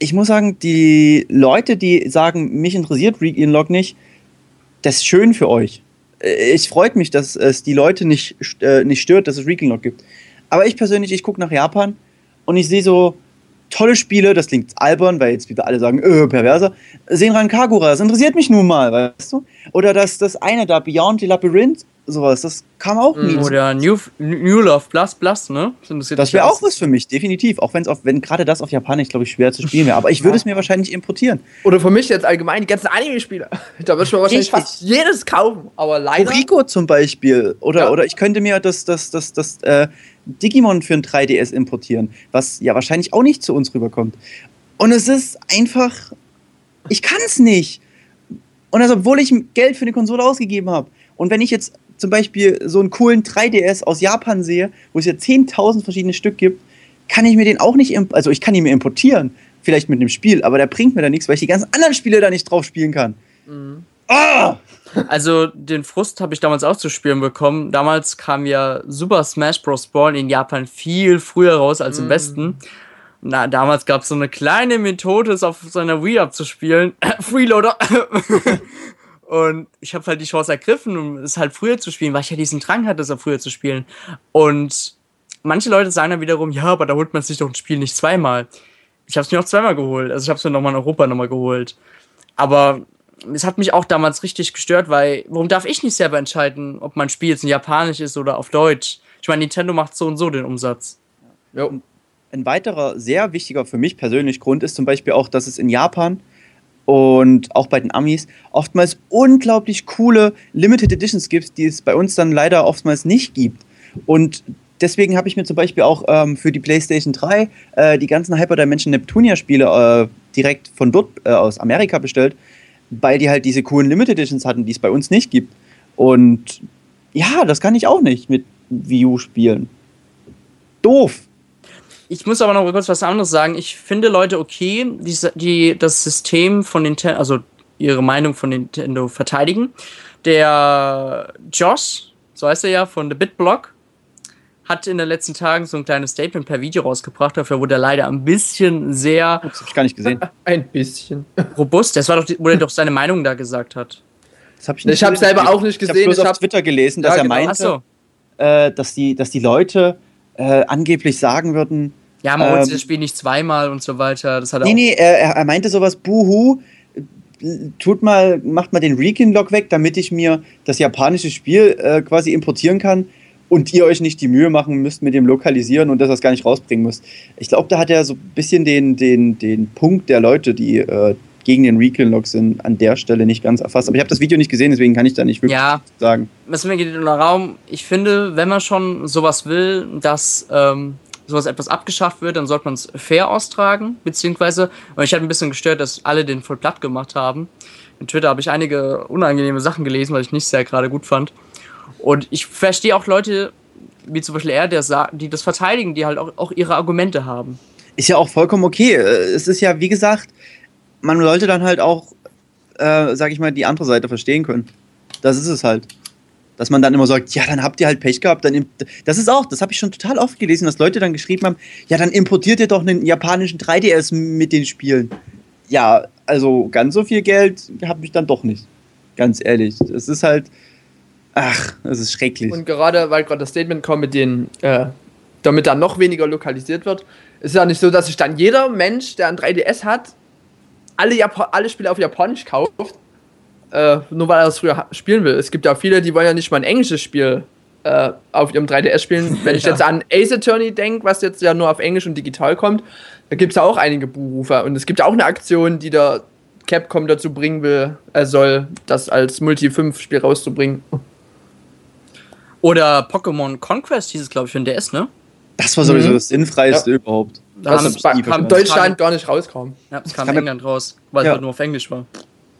ich muss sagen, die Leute, die sagen, mich interessiert Region Log nicht, das ist schön für euch. Äh, ich freut mich, dass es die Leute nicht, äh, nicht stört, dass es Region Log gibt. Aber ich persönlich, ich gucke nach Japan und ich sehe so tolle Spiele, das klingt albern, weil jetzt wieder alle sagen, öh, perverser. Senran Kagura, das interessiert mich nun mal, weißt du? Oder das, das eine da, Beyond the Labyrinth, sowas. Das kam auch nie. Oder New, New Love Plus Plus, ne? Das, das wäre auch was für mich, definitiv. Auch wenn's auf, wenn gerade das auf Japanisch, glaube ich, schwer zu spielen wäre. Aber ich würde es mir wahrscheinlich importieren. Oder für mich jetzt allgemein die ganzen Anime-Spiele. Da würde ich mir wahrscheinlich Richtig. fast jedes kaufen. Aber leider. Rico zum Beispiel. Oder, ja. oder ich könnte mir das, das, das, das, äh, Digimon für ein 3DS importieren. Was ja wahrscheinlich auch nicht zu uns rüberkommt. Und es ist einfach. Ich kann es nicht. Und das, obwohl ich Geld für eine Konsole ausgegeben habe. Und wenn ich jetzt zum Beispiel so einen coolen 3DS aus Japan sehe, wo es ja 10.000 verschiedene Stück gibt, kann ich mir den auch nicht, also ich kann ihn mir importieren, vielleicht mit einem Spiel, aber der bringt mir da nichts, weil ich die ganzen anderen Spiele da nicht drauf spielen kann. Mhm. Oh! Also den Frust habe ich damals auch zu spüren bekommen. Damals kam ja Super Smash Bros. Brawl in Japan viel früher raus als im mm. Westen. Na, damals gab es so eine kleine Methode, es auf seiner Wii abzuspielen. Freeloader. Und ich habe halt die Chance ergriffen, um es halt früher zu spielen, weil ich ja diesen Drang hatte, es auch früher zu spielen. Und manche Leute sagen dann wiederum, ja, aber da holt man sich doch ein Spiel nicht zweimal. Ich habe es mir auch zweimal geholt. Also ich habe es mir nochmal in Europa nochmal geholt. Aber es hat mich auch damals richtig gestört, weil warum darf ich nicht selber entscheiden, ob mein Spiel jetzt in Japanisch ist oder auf Deutsch? Ich meine, Nintendo macht so und so den Umsatz. Ja. Ein weiterer sehr wichtiger für mich persönlich Grund ist zum Beispiel auch, dass es in Japan und auch bei den Amis oftmals unglaublich coole Limited Editions gibt, die es bei uns dann leider oftmals nicht gibt. Und deswegen habe ich mir zum Beispiel auch ähm, für die PlayStation 3 äh, die ganzen Hyperdimension Neptunia Spiele äh, direkt von dort äh, aus Amerika bestellt, weil die halt diese coolen Limited Editions hatten, die es bei uns nicht gibt. Und ja, das kann ich auch nicht mit Wii U spielen. Doof. Ich muss aber noch kurz was anderes sagen. Ich finde Leute okay, die, die das System von Nintendo, also ihre Meinung von Nintendo verteidigen. Der Josh, so heißt er ja, von The BitBlock, hat in den letzten Tagen so ein kleines Statement per Video rausgebracht. Dafür wurde er leider ein bisschen sehr. Das hab ich gar nicht gesehen. Ein bisschen. Robust. Das war doch, wo er doch seine Meinung da gesagt hat. Das hab ich nicht ich habe selber auch nicht gesehen. Ich habe bloß auf Twitter gelesen, dass ja, er genau. meinte, so. äh, dass, die, dass die Leute äh, angeblich sagen würden. Ja, man holt ähm, das Spiel nicht zweimal und so weiter. Das hat nee, nee, er, er meinte sowas, buhu, tut mal, macht mal den Recon-Log weg, damit ich mir das japanische Spiel äh, quasi importieren kann und ihr euch nicht die Mühe machen müsst mit dem Lokalisieren und dass das gar nicht rausbringen müsst. Ich glaube, da hat er so ein bisschen den, den, den Punkt der Leute, die äh, gegen den Recall-Log sind, an der Stelle nicht ganz erfasst. Aber ich habe das Video nicht gesehen, deswegen kann ich da nicht wirklich ja, sagen. Was mir geht in den Raum, ich finde, wenn man schon sowas will, dass ähm, sowas etwas abgeschafft wird, dann sollte man es fair austragen, beziehungsweise, weil ich hatte ein bisschen gestört, dass alle den voll platt gemacht haben. In Twitter habe ich einige unangenehme Sachen gelesen, weil ich nicht sehr gerade gut fand. Und ich verstehe auch Leute, wie zum Beispiel er, der die das verteidigen, die halt auch, auch ihre Argumente haben. Ist ja auch vollkommen okay. Äh, es ist ja, wie gesagt, man sollte dann halt auch, äh, sag ich mal, die andere Seite verstehen können. Das ist es halt. Dass man dann immer sagt, ja, dann habt ihr halt Pech gehabt. Dann das ist auch, das habe ich schon total oft gelesen, dass Leute dann geschrieben haben, ja, dann importiert ihr doch einen japanischen 3DS mit den Spielen. Ja, also ganz so viel Geld habe ich dann doch nicht. Ganz ehrlich. Es ist halt, Ach, das ist schrecklich. Und gerade, weil gerade das Statement kommt mit den, äh, damit da noch weniger lokalisiert wird, ist ja nicht so, dass sich dann jeder Mensch, der ein 3DS hat, alle, Japan alle Spiele auf Japanisch kauft, äh, nur weil er das früher spielen will. Es gibt ja viele, die wollen ja nicht mal ein englisches Spiel äh, auf ihrem 3DS spielen. Wenn ich ja. jetzt an Ace Attorney denke, was jetzt ja nur auf Englisch und digital kommt, da gibt es ja auch einige Buchrufer. Und es gibt ja auch eine Aktion, die der Capcom dazu bringen will, er soll, das als Multi-5-Spiel rauszubringen. Oder Pokémon Conquest hieß es, glaube ich, für den DS, ne? Das war sowieso mhm. das Sinnfreiste ja. überhaupt. Das, das kam in Deutschland gar nicht rauskam. Ja, es kam in England raus, weil ja. es halt nur auf Englisch war.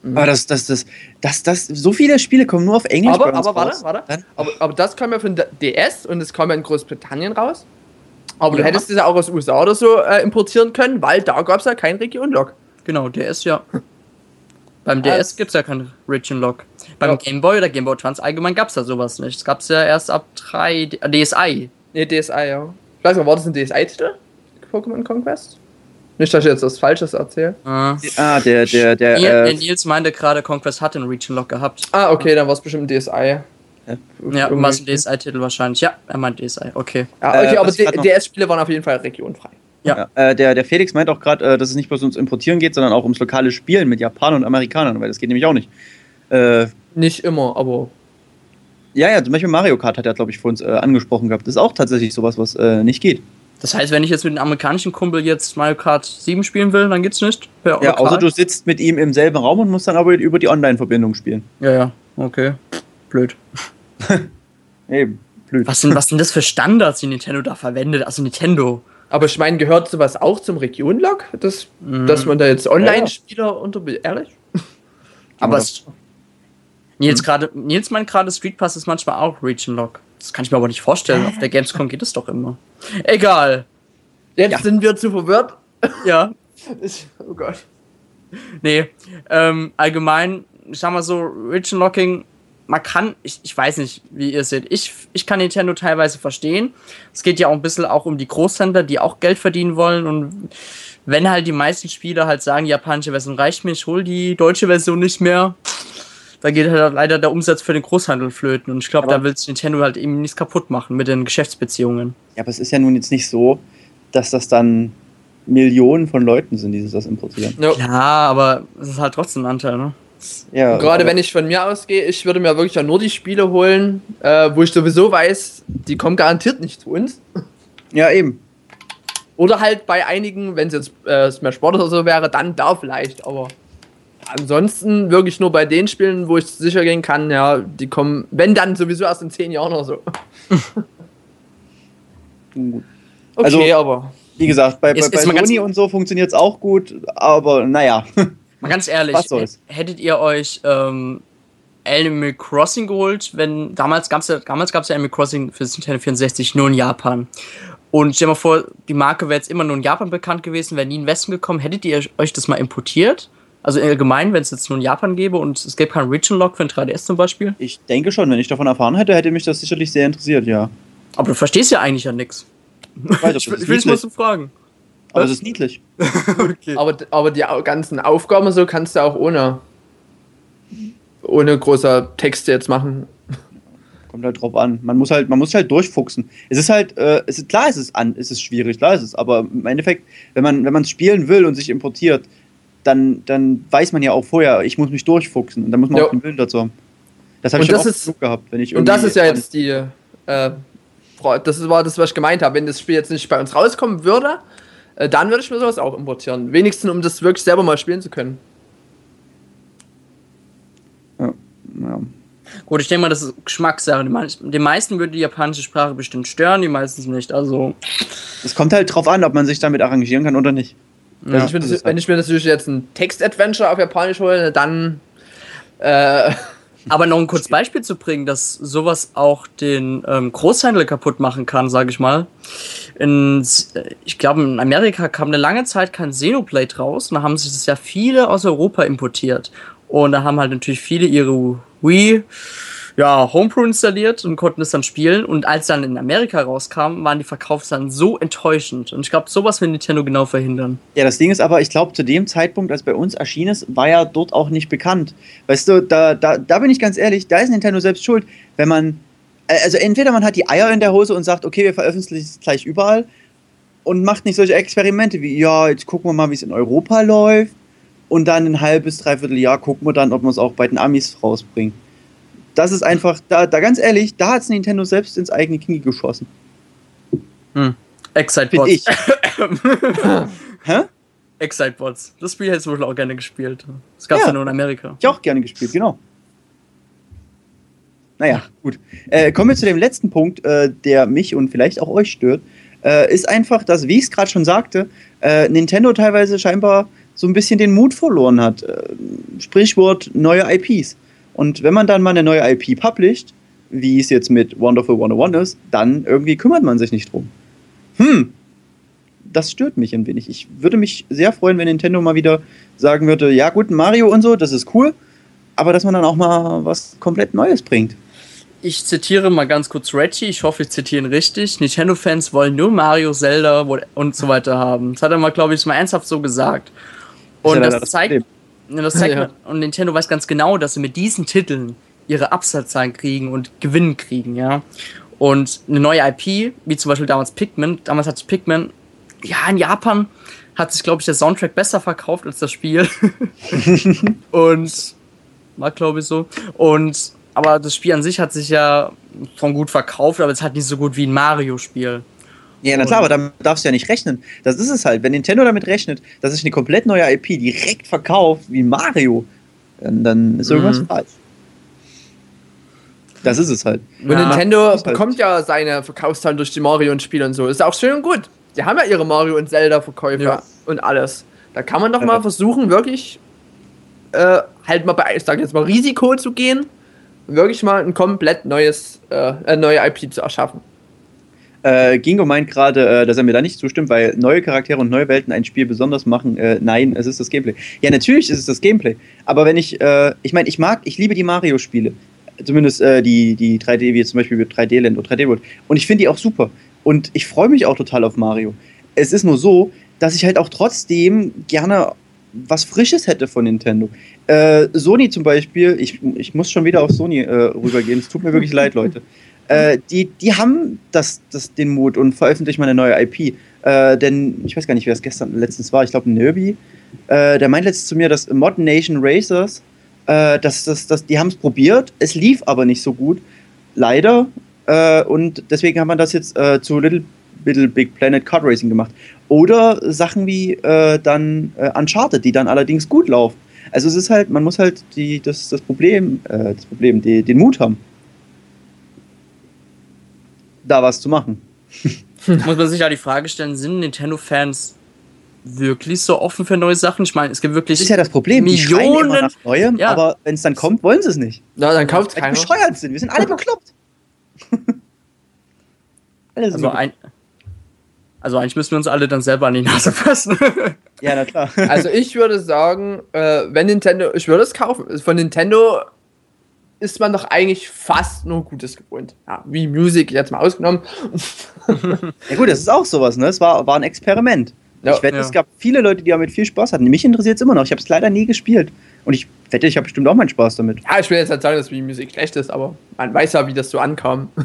Mhm. Aber das, das, das, das, das, so viele Spiele kommen nur auf Englisch. Aber, aber warte, warte. Aber, aber das kam ja von DS und es kam ja in Großbritannien raus. Aber ja. du hättest es ja auch aus USA oder so äh, importieren können, weil da gab es ja kein Region-Log. Genau, DS ja. Beim DS gibt es ja kein Region-Log. Beim ja. Game Boy oder Game Boy Advance allgemein gab es da sowas nicht. Das gab es ja erst ab 3 DSi. Ne, DSi, ja. Ich weiß nicht, war das ein DSi-Titel? Pokémon Conquest? Nicht, dass ich jetzt was Falsches erzähle. Ah, ah der, der, der. Nils, äh, Nils meinte gerade, Conquest hat den Region Lock gehabt. Ah, okay, dann war es bestimmt ein DSi. Ja, ja war es ein DSi-Titel wahrscheinlich. Ja, er meint DSi, okay. Ja, okay, äh, aber DS-Spiele waren auf jeden Fall regionfrei. Ja. ja. Äh, der, der Felix meint auch gerade, äh, dass es nicht bloß ums Importieren geht, sondern auch ums lokale Spielen mit Japanern und Amerikanern, weil das geht nämlich auch nicht. Äh, nicht immer, aber. Ja, ja, zum Beispiel Mario Kart hat er, glaube ich, vor uns äh, angesprochen gehabt. Das ist auch tatsächlich sowas, was äh, nicht geht. Das heißt, wenn ich jetzt mit einem amerikanischen Kumpel jetzt Mario Kart 7 spielen will, dann geht's nicht? Ja, ja außer du sitzt mit ihm im selben Raum und musst dann aber über die Online-Verbindung spielen. Ja, ja, okay. Blöd. Eben, blöd. Was sind, was sind das für Standards, die Nintendo da verwendet? Also Nintendo. Aber ich meine, gehört sowas auch zum Region-Log? Das, mm. Dass man da jetzt Online-Spieler ja. unter... Ehrlich? Aber es, Nils, grade, Nils meint gerade, Street Pass ist manchmal auch Region Lock. Das kann ich mir aber nicht vorstellen. Auf der Gamescom geht es doch immer. Egal. Jetzt ja. sind wir zu verwirrt. Ja. oh Gott. Nee, ähm, allgemein, ich sag mal so, Region Locking, man kann, ich, ich weiß nicht, wie ihr seht, ich, ich kann Nintendo teilweise verstehen. Es geht ja auch ein bisschen auch um die Großhändler, die auch Geld verdienen wollen und wenn halt die meisten Spieler halt sagen, japanische Version reicht mir, ich hol die deutsche Version nicht mehr, da geht halt leider der Umsatz für den Großhandel flöten. Und ich glaube, da will Nintendo halt eben nichts kaputt machen mit den Geschäftsbeziehungen. Ja, aber es ist ja nun jetzt nicht so, dass das dann Millionen von Leuten sind, die das importieren. Ja, ja aber es ist halt trotzdem ein Anteil, ne? Ja, Gerade wenn ich von mir ausgehe, ich würde mir wirklich nur die Spiele holen, äh, wo ich sowieso weiß, die kommen garantiert nicht zu uns. Ja, eben. Oder halt bei einigen, wenn es jetzt äh, Smash Sport oder so wäre, dann da vielleicht, aber ansonsten wirklich nur bei den Spielen, wo ich sicher gehen kann, ja, die kommen, wenn dann sowieso erst in zehn Jahren oder so. okay, also, aber. Wie gesagt, bei, ist, bei, bei Sony und so funktioniert es auch gut, aber naja. Mal ganz ehrlich, hättet ihr euch ähm, Animal Crossing geholt, wenn damals gab es ja, damals gab's ja Animal Crossing für Nintendo 64 nur in Japan. Und stell dir mal vor, die Marke wäre jetzt immer nur in Japan bekannt gewesen, wäre nie in den Westen gekommen. Hättet ihr euch das mal importiert? Also allgemein, wenn es jetzt nur in Japan gäbe und es gäbe keinen Region Lock für ein 3DS zum Beispiel? Ich denke schon, wenn ich davon erfahren hätte, hätte mich das sicherlich sehr interessiert, ja. Aber du verstehst ja eigentlich ja nichts. Ich, ich will es mal so fragen. Aber es ist niedlich. okay. aber, aber die ganzen Aufgaben so kannst du auch ohne, ohne großer Texte jetzt machen. Kommt halt drauf an. Man muss halt, man muss halt durchfuchsen. Es ist halt, äh, es ist, klar, es ist an, es ist schwierig, klar ist es, aber im Endeffekt, wenn man, wenn man es spielen will und sich importiert, dann, dann weiß man ja auch vorher, ich muss mich durchfuchsen und dann muss man ja. auch den Willen dazu haben. Das habe ich das auch ist, gehabt, wenn ich Und das ist ja jetzt die, äh, das war das, was ich gemeint habe. Wenn das Spiel jetzt nicht bei uns rauskommen würde, äh, dann würde ich mir sowas auch importieren. Wenigstens, um das wirklich selber mal spielen zu können. Ja, ja. Gut, ich denke mal, das ist Geschmackssache. Den meisten würde die japanische Sprache bestimmt stören, die meistens nicht. Also. Es kommt halt drauf an, ob man sich damit arrangieren kann oder nicht. Ja, wenn, ich mir, das, wenn ich mir natürlich jetzt ein Text-Adventure auf Japanisch hole, dann. Äh, aber noch ein kurzes Beispiel zu bringen, dass sowas auch den ähm, Großhandel kaputt machen kann, sage ich mal. In, ich glaube, in Amerika kam eine lange Zeit kein Xenoblade raus und da haben sich das ja viele aus Europa importiert. Und da haben halt natürlich viele ihre Wii ja, Homebrew installiert und konnten es dann spielen. Und als dann in Amerika rauskam, waren die Verkaufszahlen so enttäuschend. Und ich glaube, sowas will Nintendo genau verhindern. Ja, das Ding ist aber, ich glaube, zu dem Zeitpunkt, als bei uns erschien ist, war ja dort auch nicht bekannt. Weißt du, da, da, da bin ich ganz ehrlich, da ist Nintendo selbst schuld, wenn man. Äh, also entweder man hat die Eier in der Hose und sagt, okay, wir veröffentlichen es gleich überall und macht nicht solche Experimente wie, ja, jetzt gucken wir mal, wie es in Europa läuft. Und dann ein halbes, dreiviertel Jahr gucken wir dann, ob wir es auch bei den Amis rausbringen das ist einfach, da, da ganz ehrlich, da hat es Nintendo selbst ins eigene Knie geschossen. Hm. Excitebots. ich. Hä? Excitebots. Das Spiel hättest du wohl auch gerne gespielt. Das gab es ja. ja nur in Amerika. Ich auch gerne gespielt, genau. Naja, gut. Äh, kommen wir zu dem letzten Punkt, äh, der mich und vielleicht auch euch stört. Äh, ist einfach, dass, wie ich es gerade schon sagte, äh, Nintendo teilweise scheinbar so ein bisschen den Mut verloren hat. Äh, Sprichwort neue IPs. Und wenn man dann mal eine neue IP publisht, wie es jetzt mit Wonderful 101 ist, dann irgendwie kümmert man sich nicht drum. Hm, das stört mich ein wenig. Ich würde mich sehr freuen, wenn Nintendo mal wieder sagen würde, ja gut, Mario und so, das ist cool, aber dass man dann auch mal was komplett Neues bringt. Ich zitiere mal ganz kurz Reggie, ich hoffe, ich zitiere ihn richtig. Nintendo-Fans wollen nur Mario, Zelda und so weiter haben. Das hat er mal, glaube ich, mal ernsthaft so gesagt. Und das, das zeigt, Problem. Das zeigt ja. und Nintendo weiß ganz genau, dass sie mit diesen Titeln ihre Absatzzahlen kriegen und Gewinn kriegen, ja. Und eine neue IP, wie zum Beispiel damals Pikmin, damals hat Pikmin, ja, in Japan hat sich, glaube ich, der Soundtrack besser verkauft als das Spiel. und war, glaube ich, so. Und aber das Spiel an sich hat sich ja von gut verkauft, aber es hat nicht so gut wie ein Mario-Spiel. Ja, na klar, aber damit darfst du ja nicht rechnen. Das ist es halt. Wenn Nintendo damit rechnet, dass sich eine komplett neue IP direkt verkauft, wie Mario, dann ist irgendwas mhm. falsch. Das ist es halt. Und ja, Nintendo halt bekommt ja seine Verkaufszahlen durch die Mario und Spiele und so. Ist auch schön und gut. Die haben ja ihre Mario und Zelda-Verkäufe ja. und alles. Da kann man doch mal versuchen, wirklich äh, halt mal bei, ich sag jetzt mal, Risiko zu gehen, wirklich mal ein komplett neues, äh, neue IP zu erschaffen. Äh, Gingo meint gerade, äh, dass er mir da nicht zustimmt, weil neue Charaktere und neue Welten ein Spiel besonders machen. Äh, nein, es ist das Gameplay. Ja, natürlich ist es das Gameplay. Aber wenn ich, äh, ich meine, ich mag, ich liebe die Mario-Spiele. Zumindest äh, die, die 3D, wie jetzt zum Beispiel 3D Land oder 3D World. Und ich finde die auch super. Und ich freue mich auch total auf Mario. Es ist nur so, dass ich halt auch trotzdem gerne was Frisches hätte von Nintendo. Äh, Sony zum Beispiel, ich, ich muss schon wieder auf Sony rübergehen. Es tut mir wirklich leid, Leute. Äh, die, die haben das, das, den Mut und veröffentlichen mal eine neue IP. Äh, denn ich weiß gar nicht, wer es gestern letztens war. Ich glaube, Nerby. Äh, der meint letztens zu mir, dass Mod Nation Racers, Äh, das, das, das, die haben es probiert, es lief aber nicht so gut. Leider. Äh, und deswegen hat man das jetzt äh, zu Little, Little Big Planet Kart Racing gemacht. Oder Sachen wie dann Uncharted, die dann allerdings gut laufen. Also es ist halt, man muss halt die, das, das Problem, das Problem, die, den Mut haben, da was zu machen. muss man sich ja die Frage stellen, sind Nintendo-Fans wirklich so offen für neue Sachen? Ich meine, es gibt wirklich. Das ist ja das Problem. Millionen die nach Neuem, ja. aber wenn es dann kommt, wollen sie es nicht. Ja, dann kauft es keiner. bescheuert sind. Wir sind alle bekloppt. alle sind also, ein, also eigentlich müssen wir uns alle dann selber an die Nase fassen. ja, na klar. Also ich würde sagen, äh, wenn Nintendo, ich würde es kaufen. Von Nintendo ist man doch eigentlich fast nur Gutes gewohnt. Ja, wie Music jetzt mal ausgenommen. ja gut, das ist auch sowas, ne? Es war, war ein Experiment. Ja, ich wette, ja. es gab viele Leute, die damit viel Spaß hatten. Mich interessiert es immer noch. Ich habe es leider nie gespielt. Und ich wette, ich habe bestimmt auch meinen Spaß damit. Ja, ich will jetzt nicht sagen, dass die Musik schlecht ist, aber man weiß ja, wie das so ankam.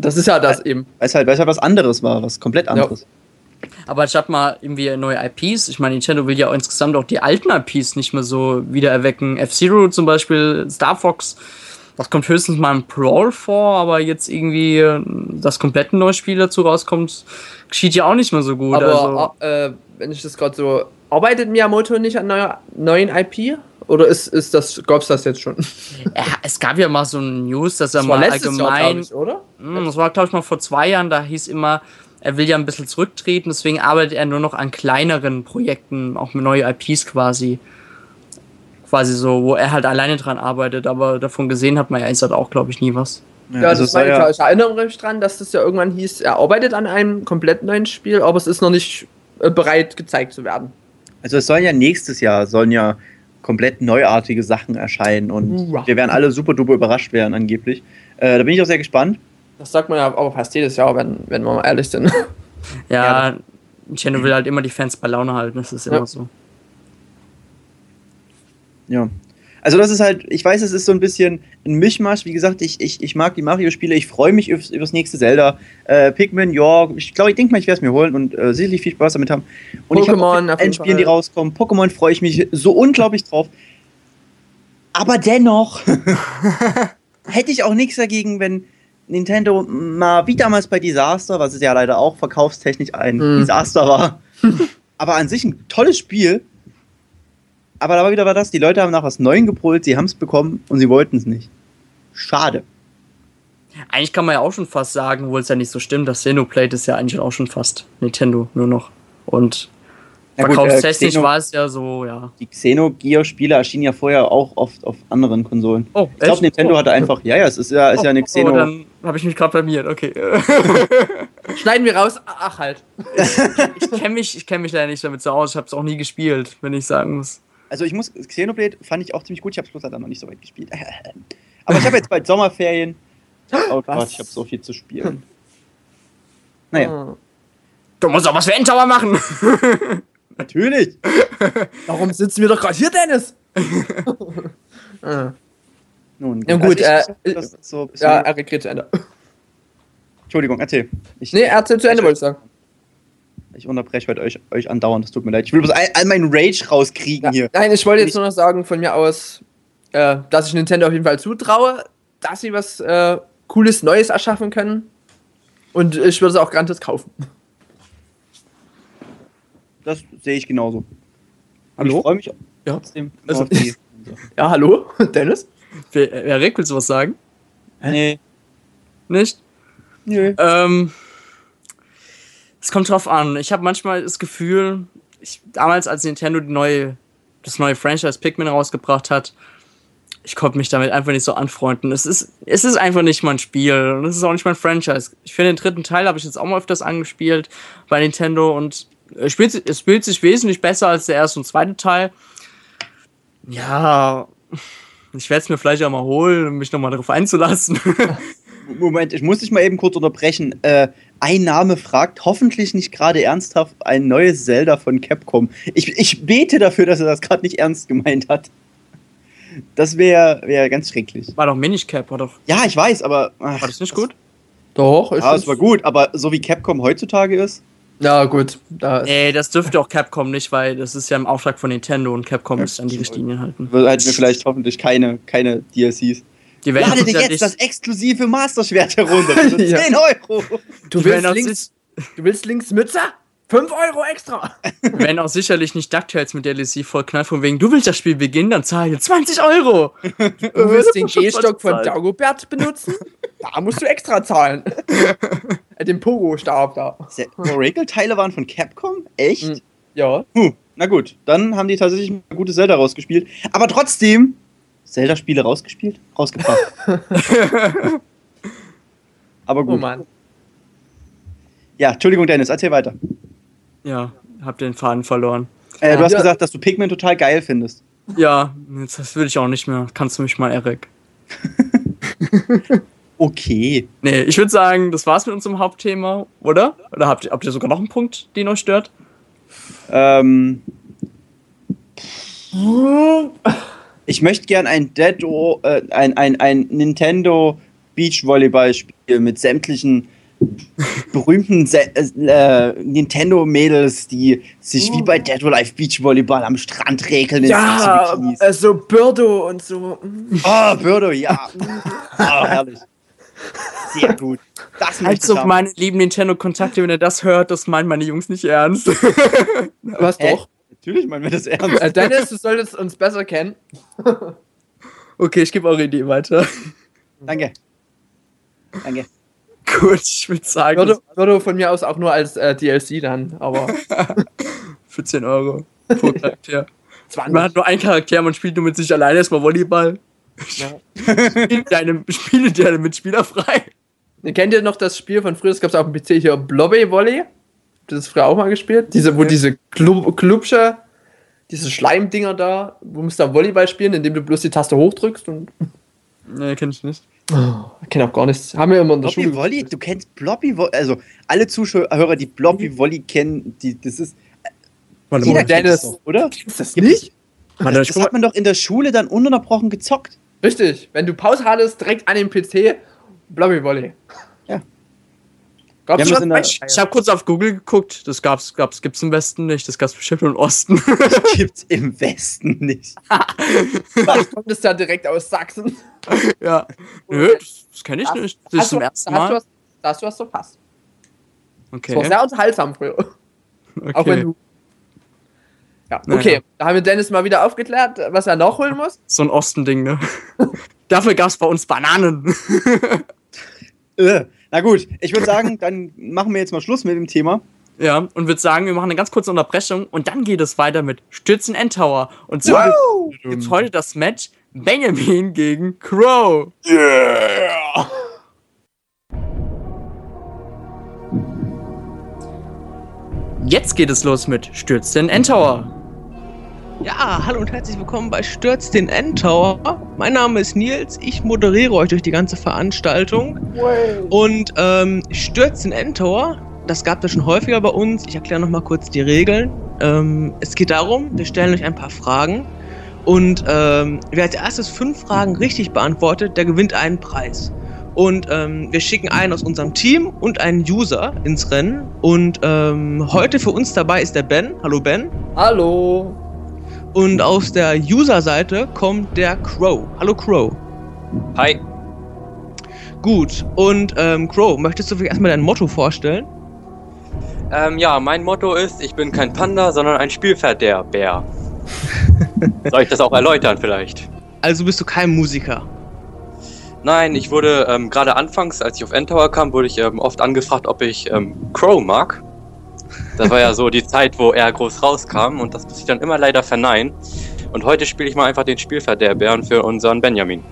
Das ist ja das eben. Weil es halt, halt was anderes war, was komplett anderes. Aber statt mal irgendwie neue IPs, ich meine, Nintendo will ja auch insgesamt auch die alten IPs nicht mehr so wieder erwecken. F-Zero zum Beispiel, Star Fox, das kommt höchstens mal im Brawl vor, aber jetzt irgendwie äh, das komplette neue Spiel dazu rauskommt, geschieht ja auch nicht mehr so gut. Aber also. äh, wenn ich das gerade so. Arbeitet Miyamoto nicht an neuer, neuen IP? Oder ist, ist das, gab es das jetzt schon? Ja, es gab ja mal so ein News, dass er das mal allgemein. Jahr, ich, oder? Mh, hm, das war, glaube ich, mal vor zwei Jahren, da hieß immer, er will ja ein bisschen zurücktreten, deswegen arbeitet er nur noch an kleineren Projekten, auch mit neuen IPs quasi. Quasi so, wo er halt alleine dran arbeitet, aber davon gesehen hat man ja halt auch, glaube ich, nie was. Ja, ja also das war ja ich erinnere mich dran, dass das ja irgendwann hieß, er arbeitet an einem komplett neuen Spiel, aber es ist noch nicht äh, bereit gezeigt zu werden. Also es sollen ja nächstes Jahr, sollen ja komplett neuartige Sachen erscheinen und ja. wir werden alle super duper überrascht werden angeblich. Äh, da bin ich auch sehr gespannt. Das sagt man ja aber fast jedes Jahr, wenn, wenn wir mal ehrlich sind. Ja, ja. Nintendo will halt immer die Fans bei Laune halten, das ist immer ja. so. Ja, also das ist halt, ich weiß, es ist so ein bisschen ein Mischmasch. Wie gesagt, ich, ich, ich mag die Mario-Spiele, ich freue mich über das nächste Zelda. Äh, Pikmin, ja, ich glaube, ich denke mal, ich werde es mir holen und äh, sicherlich viel Spaß damit haben. Und Pokémon, ich habe Spielen, die rauskommen. Pokémon freue ich mich so unglaublich drauf. Aber dennoch hätte ich auch nichts dagegen, wenn Nintendo mal wie damals bei Disaster, was es ja leider auch verkaufstechnisch ein mm. Desaster war, aber an sich ein tolles Spiel, aber da war wieder das, die Leute haben nach was Neuem gebrüllt, sie haben es bekommen und sie wollten es nicht. Schade. Eigentlich kann man ja auch schon fast sagen, obwohl es ja nicht so stimmt, das Xenoblade ist ja eigentlich auch schon fast Nintendo nur noch. Und verkaufstechnisch äh, war es ja so, ja. Die Xenogear-Spiele erschienen ja vorher auch oft auf anderen Konsolen. Oh, ich glaube, Nintendo oh. hatte einfach, ja, ja, es ist ja, ist oh, ja eine Xeno. Oh, dann habe ich mich gerade blamiert, okay. Schneiden wir raus, ach halt. ich, ich kenne mich, kenn mich leider nicht damit so aus, ich habe es auch nie gespielt, wenn ich sagen muss. Also ich muss, Xenoblade fand ich auch ziemlich gut, ich habe es bloß leider noch nicht so weit gespielt. Aber ich habe jetzt bald Sommerferien. Oh? Gott, ich habe so viel zu spielen. Naja. Du musst auch was für Endtower machen! Natürlich! Warum sitzen wir doch gerade hier, Dennis? ah. Nun, ja, gut, also ich, äh, so ja, er regiert zu Ende. Entschuldigung, erzähl. Ich, nee, erzähl zu Ende, wollte ich sagen. Ich unterbreche heute euch, euch andauernd, das tut mir leid. Ich will bloß all, all meinen Rage rauskriegen ja. hier. Nein, ich wollte jetzt nur noch sagen von mir aus, äh, dass ich Nintendo auf jeden Fall zutraue, dass sie was äh, Cooles, Neues erschaffen können. Und ich würde es auch garantiert kaufen. Das sehe ich genauso. Hallo? Ich freue mich ja. trotzdem. Also, ja, hallo, Dennis? Wer, Rick, willst du was sagen? Nee. Nicht? Nö. Ähm, es kommt drauf an. Ich habe manchmal das Gefühl, ich, damals als Nintendo die neue, das neue Franchise Pikmin rausgebracht hat, ich konnte mich damit einfach nicht so anfreunden. Es ist, es ist einfach nicht mein Spiel und es ist auch nicht mein Franchise. Ich finde, den dritten Teil habe ich jetzt auch mal öfters angespielt bei Nintendo und es spielt, es spielt sich wesentlich besser als der erste und zweite Teil. Ja, ich werde es mir vielleicht auch mal holen, um mich nochmal darauf einzulassen. Moment, ich muss dich mal eben kurz unterbrechen. Äh, ein Name fragt hoffentlich nicht gerade ernsthaft ein neues Zelda von Capcom. Ich, ich bete dafür, dass er das gerade nicht ernst gemeint hat. Das wäre wär ganz schrecklich. War doch Minish Cap, war doch. Ja, ich weiß, aber. Ach, war das nicht gut? Doch, ist Ja, es war gut, aber so wie Capcom heutzutage ist. Ja, gut. Da nee, das dürfte auch Capcom nicht, weil das ist ja im Auftrag von Nintendo und Capcom ja, müsste an die Richtlinien halten. Halten wir vielleicht hoffentlich keine, keine DLCs. Die werden Lade dir jetzt das exklusive Master-Schwert herunter. Für 10 Euro. Du willst, links, du willst links Mütze? 5 Euro extra! Wenn auch sicherlich nicht DuckTales mit DLC voll knallt, von wegen, du willst das Spiel beginnen, dann zahl ich 20 Euro! Du willst den Gehstock von Dagobert benutzen? Da musst du extra zahlen. Äh, den Pogo-Stab da. Oracle-Teile waren von Capcom? Echt? Hm, ja. Huh, na gut, dann haben die tatsächlich ein gutes Zelda rausgespielt. Aber trotzdem, Zelda-Spiele rausgespielt? Rausgebracht. Aber gut. Oh Mann. Ja, Entschuldigung, Dennis, erzähl weiter. Ja, hab den Faden verloren. Äh, du hast ja. gesagt, dass du Pikmin total geil findest. Ja, das will ich auch nicht mehr. Kannst du mich mal, Erik? okay. Nee, ich würde sagen, das war's mit unserem Hauptthema, oder? Oder habt, habt ihr sogar noch einen Punkt, den euch stört? Ähm. Ich möchte gern ein Dead o äh, ein, ein, ein Nintendo Beachvolleyball-Spiel mit sämtlichen berühmten äh, Nintendo-Mädels, die sich wie bei Dead or Life Beachvolleyball am Strand regeln. Ja, äh, so Birdo und so. Oh, Birdo, ja. oh, herrlich. Sehr gut. Das also, meine lieben Nintendo-Kontakte, wenn ihr das hört, das meinen meine Jungs nicht ernst. Was doch? Natürlich meinen wir das ernst. Äh, Dennis, du solltest uns besser kennen. okay, ich gebe eure Idee weiter. Danke. Danke. Gut, ich würde sagen. Würde, würde von mir aus auch nur als äh, DLC dann, aber. Für 10 Euro pro Charakter. 20. Man hat nur einen Charakter, man spielt nur mit sich alleine erstmal Volleyball. Ja. spielt, deine, spielt deine Mitspieler frei. Kennt ihr noch das Spiel von früher? Das gab es auf dem PC hier, Blobby Volley. Das ist früher auch mal gespielt. Diese, wo diese Klub, Klubsche, diese Schleimdinger da, wo musst du da Volleyball spielen, indem du bloß die Taste hochdrückst und. Nee, kenn ich nicht. Oh, ich kenne auch gar nichts. Haben wir immer in der Blobby Schule. Volley? Du kennst Blobby Volley? Also, alle Zuschauer, die Blobby mhm. Volley kennen, die, das ist. Warte mal, Dennis, doch, oder? Ist das nicht? Das, das hat man doch in der Schule dann ununterbrochen gezockt. Richtig. Wenn du Pause hattest, direkt an dem PC, Blobby Volley. Ja. Gab's schon? Ich, ich habe kurz auf Google geguckt, das gab's, gab's, gibt's im Westen nicht, das gab's bestimmt im Osten. Das gibt's im Westen nicht. Vielleicht kommt es da direkt aus Sachsen. Ja. Nö, das, das kenne ich nicht. Das ist zum ersten Mal. Da hast du was verpasst. Okay. Das war sehr unterhaltsam früher. Okay. Auch wenn du. Ja, okay. Naja. Da haben wir Dennis mal wieder aufgeklärt, was er nachholen muss. So ein Ostending, ne? Dafür gab's bei uns Bananen. Äh. Na gut, ich würde sagen, dann machen wir jetzt mal Schluss mit dem Thema. Ja, und würde sagen, wir machen eine ganz kurze Unterbrechung und dann geht es weiter mit Stürzen Endtower. Und zwar wow. gibt es heute das Match Benjamin gegen Crow. Yeah! Jetzt geht es los mit Stürz den Endtower. Ja, hallo und herzlich willkommen bei Stürz den Endtower. Mein Name ist Nils, ich moderiere euch durch die ganze Veranstaltung. Und ähm, Stürz den Endtower, das gab es schon häufiger bei uns. Ich erkläre nochmal kurz die Regeln. Ähm, es geht darum, wir stellen euch ein paar Fragen. Und ähm, wer als erstes fünf Fragen richtig beantwortet, der gewinnt einen Preis. Und ähm, wir schicken einen aus unserem Team und einen User ins Rennen. Und ähm, heute für uns dabei ist der Ben. Hallo Ben. Hallo. Und aus der User-Seite kommt der Crow. Hallo Crow. Hi. Gut, und ähm, Crow, möchtest du vielleicht erstmal dein Motto vorstellen? Ähm, ja, mein Motto ist, ich bin kein Panda, sondern ein Spielpferd der Bär. Soll ich das auch erläutern vielleicht? Also bist du kein Musiker? Nein, ich wurde ähm, gerade anfangs, als ich auf Endtower kam, wurde ich ähm, oft angefragt, ob ich ähm, Crow mag. Das war ja so die Zeit, wo er groß rauskam und das muss ich dann immer leider verneinen. Und heute spiele ich mal einfach den Spielverderber für unseren Benjamin.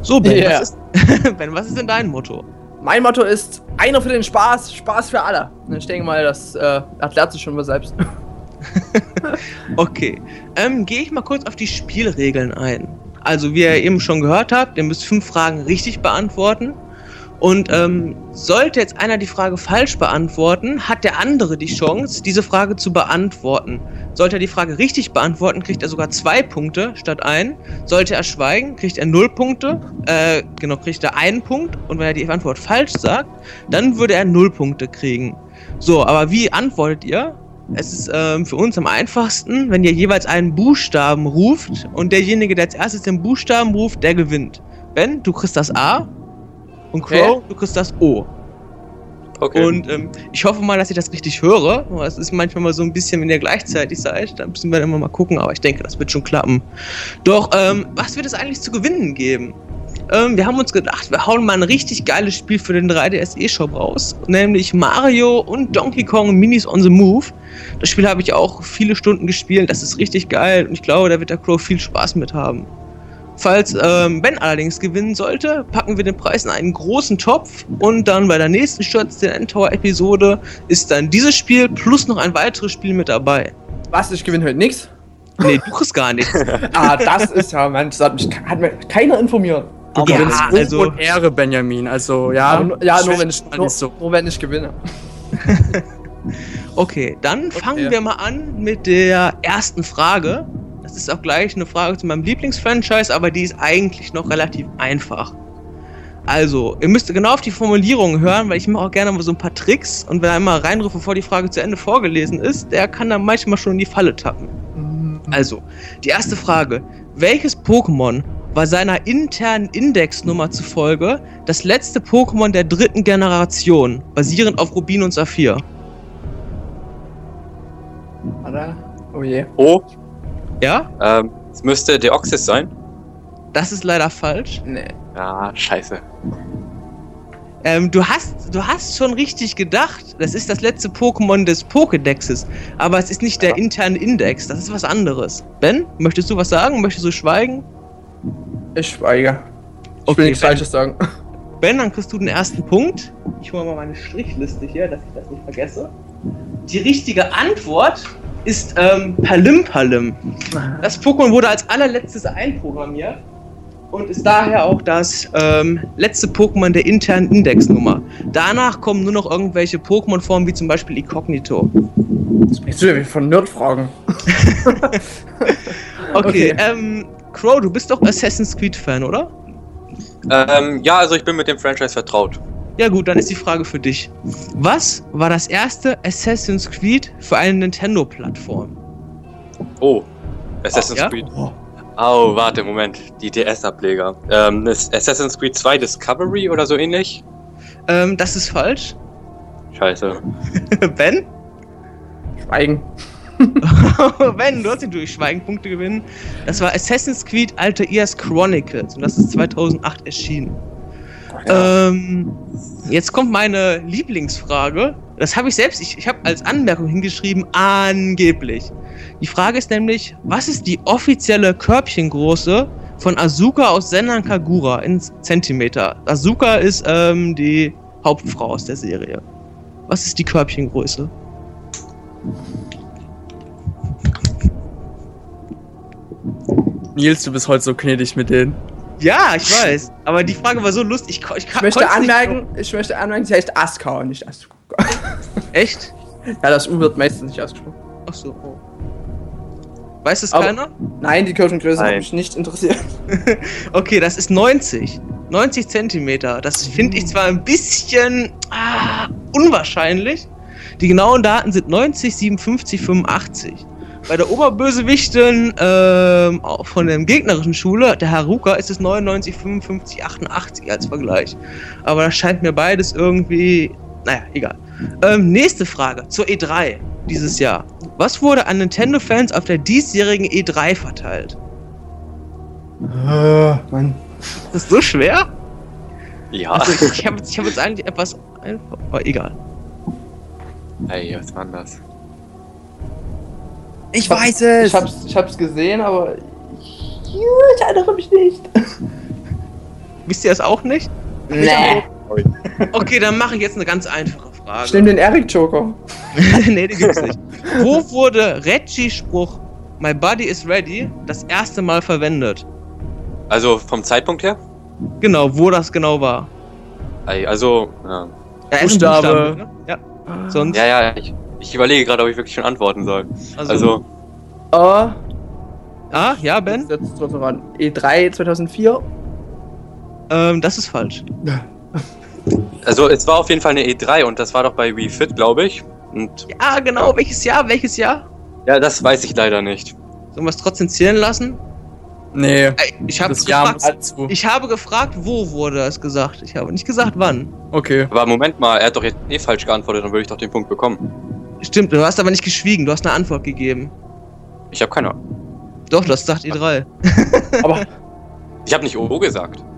So, Ben, yeah. was, ist, ben, was ist denn dein Motto? Mein Motto ist einer für den Spaß, Spaß für alle. Und ich denke mal, das äh, erklärt sich schon mal selbst. okay, ähm, gehe ich mal kurz auf die Spielregeln ein. Also, wie ihr eben schon gehört habt, ihr müsst fünf Fragen richtig beantworten. Und ähm, sollte jetzt einer die Frage falsch beantworten, hat der andere die Chance, diese Frage zu beantworten. Sollte er die Frage richtig beantworten, kriegt er sogar zwei Punkte statt ein. Sollte er schweigen, kriegt er null Punkte. Äh, genau, kriegt er einen Punkt. Und wenn er die Antwort falsch sagt, dann würde er null Punkte kriegen. So, aber wie antwortet ihr? Es ist ähm, für uns am einfachsten, wenn ihr jeweils einen Buchstaben ruft und derjenige, der als erstes den Buchstaben ruft, der gewinnt. Ben, du kriegst das A und Crow, okay. du kriegst das O. Okay. Und ähm, ich hoffe mal, dass ich das richtig höre. Es ist manchmal mal so ein bisschen, wenn ihr gleichzeitig seid, dann müssen wir immer mal gucken, aber ich denke, das wird schon klappen. Doch, ähm, was wird es eigentlich zu gewinnen geben? Ähm, wir haben uns gedacht, wir hauen mal ein richtig geiles Spiel für den 3DS eShop raus, nämlich Mario und Donkey Kong Minis on the Move. Das Spiel habe ich auch viele Stunden gespielt, das ist richtig geil und ich glaube, da wird der Crow viel Spaß mit haben. Falls ähm, Ben allerdings gewinnen sollte, packen wir den Preis in einen großen Topf und dann bei der nächsten Sturz der Endtower-Episode ist dann dieses Spiel plus noch ein weiteres Spiel mit dabei. Was? Ich gewinne heute nichts? Nee, du kriegst gar nichts. ah, das ist ja, Mann, das hat, mich, hat mir keiner informiert. Du aber gewinnst ja, also, und Ehre, Benjamin. Also, ja. Aber, ja, nur wenn, ich, nur, so. nur wenn ich gewinne. okay, dann okay. fangen wir mal an mit der ersten Frage. Das ist auch gleich eine Frage zu meinem Lieblingsfranchise, aber die ist eigentlich noch relativ einfach. Also, ihr müsst genau auf die Formulierung hören, weil ich mache auch gerne mal so ein paar Tricks und wer einmal reinruft, bevor die Frage zu Ende vorgelesen ist, der kann dann manchmal schon in die Falle tappen. Mhm. Also, die erste Frage. Welches Pokémon war seiner internen Indexnummer zufolge das letzte Pokémon der dritten Generation, basierend auf Rubin und Saphir? Oder? Oh je. Oh, ja? Ähm, es müsste Deoxys sein. Das ist leider falsch. Nee. Ja, scheiße. Ähm, du hast, du hast schon richtig gedacht. Das ist das letzte Pokémon des Pokédexes. Aber es ist nicht der interne Index. Das ist was anderes. Ben, möchtest du was sagen? Möchtest du schweigen? Ich schweige. Ich okay, will nichts ben, Falsches sagen. Ben, dann kriegst du den ersten Punkt. Ich hole mal meine Strichliste hier, dass ich das nicht vergesse. Die richtige Antwort ist ähm, Palim Das Pokémon wurde als allerletztes einprogrammiert und ist daher auch das ähm, letzte Pokémon der internen Indexnummer. Danach kommen nur noch irgendwelche Pokémon-Formen wie zum Beispiel Incognito. Das bist du ja von Nerd-Fragen. okay, okay. Ähm, Crow, du bist doch Assassin's Creed-Fan, oder? Ähm, ja, also ich bin mit dem Franchise vertraut. Ja gut, dann ist die Frage für dich. Was war das erste Assassin's Creed für eine Nintendo-Plattform? Oh, Assassin's ja? Creed. Oh, warte, Moment. Die DS-Ableger. Ähm, ist Assassin's Creed 2 Discovery oder so ähnlich? Ähm, das ist falsch. Scheiße. ben? Schweigen. ben, du hast ihn durch Schweigenpunkte gewinnen. Das war Assassin's Creed Altair's Chronicles und das ist 2008 erschienen. Ähm, jetzt kommt meine Lieblingsfrage. Das habe ich selbst, ich, ich habe als Anmerkung hingeschrieben, angeblich. Die Frage ist nämlich, was ist die offizielle Körbchengröße von Asuka aus Senran Kagura in Zentimeter? Asuka ist ähm, die Hauptfrau aus der Serie. Was ist die Körbchengröße? Nils, du bist heute so gnädig mit denen. Ja, ich weiß. Aber die Frage war so lustig. Ich, ich, ich möchte anmerken, ich möchte anmerken, sie heißt Aska und nicht Asuka. Echt? Ja, das U wird meistens nicht ausgesprochen. Ach so. Oh. Weiß es keiner? Nein, die Kirchengröße hat mich nicht interessiert. okay, das ist 90. 90 Zentimeter. Das finde ich zwar ein bisschen ah, unwahrscheinlich. Die genauen Daten sind 90, 57, 85. Bei der Oberbösewichtin ähm, von der gegnerischen Schule, der Haruka, ist es 99, 55, 88 als Vergleich. Aber das scheint mir beides irgendwie. Naja, egal. Ähm, nächste Frage zur E3 dieses Jahr. Was wurde an Nintendo-Fans auf der diesjährigen E3 verteilt? Äh, Mann. Ist das so schwer? Ja. Also ich, ich habe hab jetzt eigentlich etwas einfach. Aber egal. Ey, was war denn das? Ich weiß es! Ich hab's, ich hab's gesehen, aber ich, ich erinnere mich nicht. Wisst ihr es auch nicht? Nee. Okay, dann mache ich jetzt eine ganz einfache Frage. Ich nehme den Eric Joker. nee, den gibt's nicht. Wo wurde Reggie-Spruch My Body is Ready das erste Mal verwendet? Also vom Zeitpunkt her? Genau, wo das genau war. Also, ja. ja Buchstabe. Buchstabe ne? Ja. Sonst? Ja, ja, ich, ich überlege gerade, ob ich wirklich schon antworten soll. Also. also uh, ah, ja, Ben? E3 2004. Ähm, das ist falsch. Also, es war auf jeden Fall eine E3 und das war doch bei Wii Fit, glaube ich. Und ja, genau. Welches Jahr? Welches Jahr? Ja, das weiß ich leider nicht. Sollen wir es trotzdem zählen lassen? Nee. Ich habe gefragt, ich habe gefragt, wo wurde das gesagt. Ich habe nicht gesagt, wann. Okay. Aber Moment mal, er hat doch jetzt eh falsch geantwortet, dann würde ich doch den Punkt bekommen. Stimmt, du hast aber nicht geschwiegen, du hast eine Antwort gegeben. Ich habe keine Doch, du hast gesagt E3. aber ich habe nicht OO gesagt.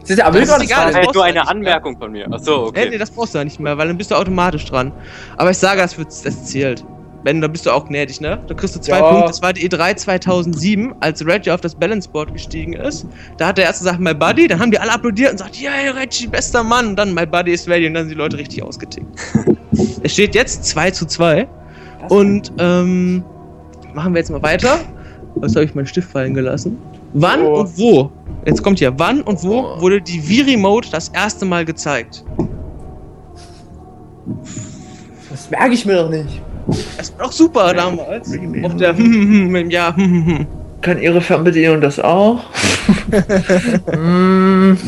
Das ist ja aber das ist egal, das nur eine Anmerkung mehr. von mir. Achso, okay. Nee, nee, das brauchst du ja nicht mehr, weil dann bist du automatisch dran. Aber ich sage, das, wird, das zählt. Ben, da bist du auch gnädig, ne? Da kriegst du zwei ja. Punkte. Das war die E3 2007, als Reggie auf das Balance Board gestiegen ist. Da hat der erste gesagt, My Buddy. Dann haben die alle applaudiert und sagt, yeah, Reggie, bester Mann. Und dann My Buddy is ready. Und dann sind die Leute richtig ausgetickt. es steht jetzt 2 zu 2. Und ähm, machen wir jetzt mal weiter. Was habe ich meinen Stift fallen gelassen? Wann oh. und wo? Jetzt kommt hier. Wann und wo oh. wurde die Wii-Remote das erste Mal gezeigt? Das merke ich mir doch nicht. Das war doch super damals. Auf der im Jahr. Kann Ihre Fernbedienung das auch? hm.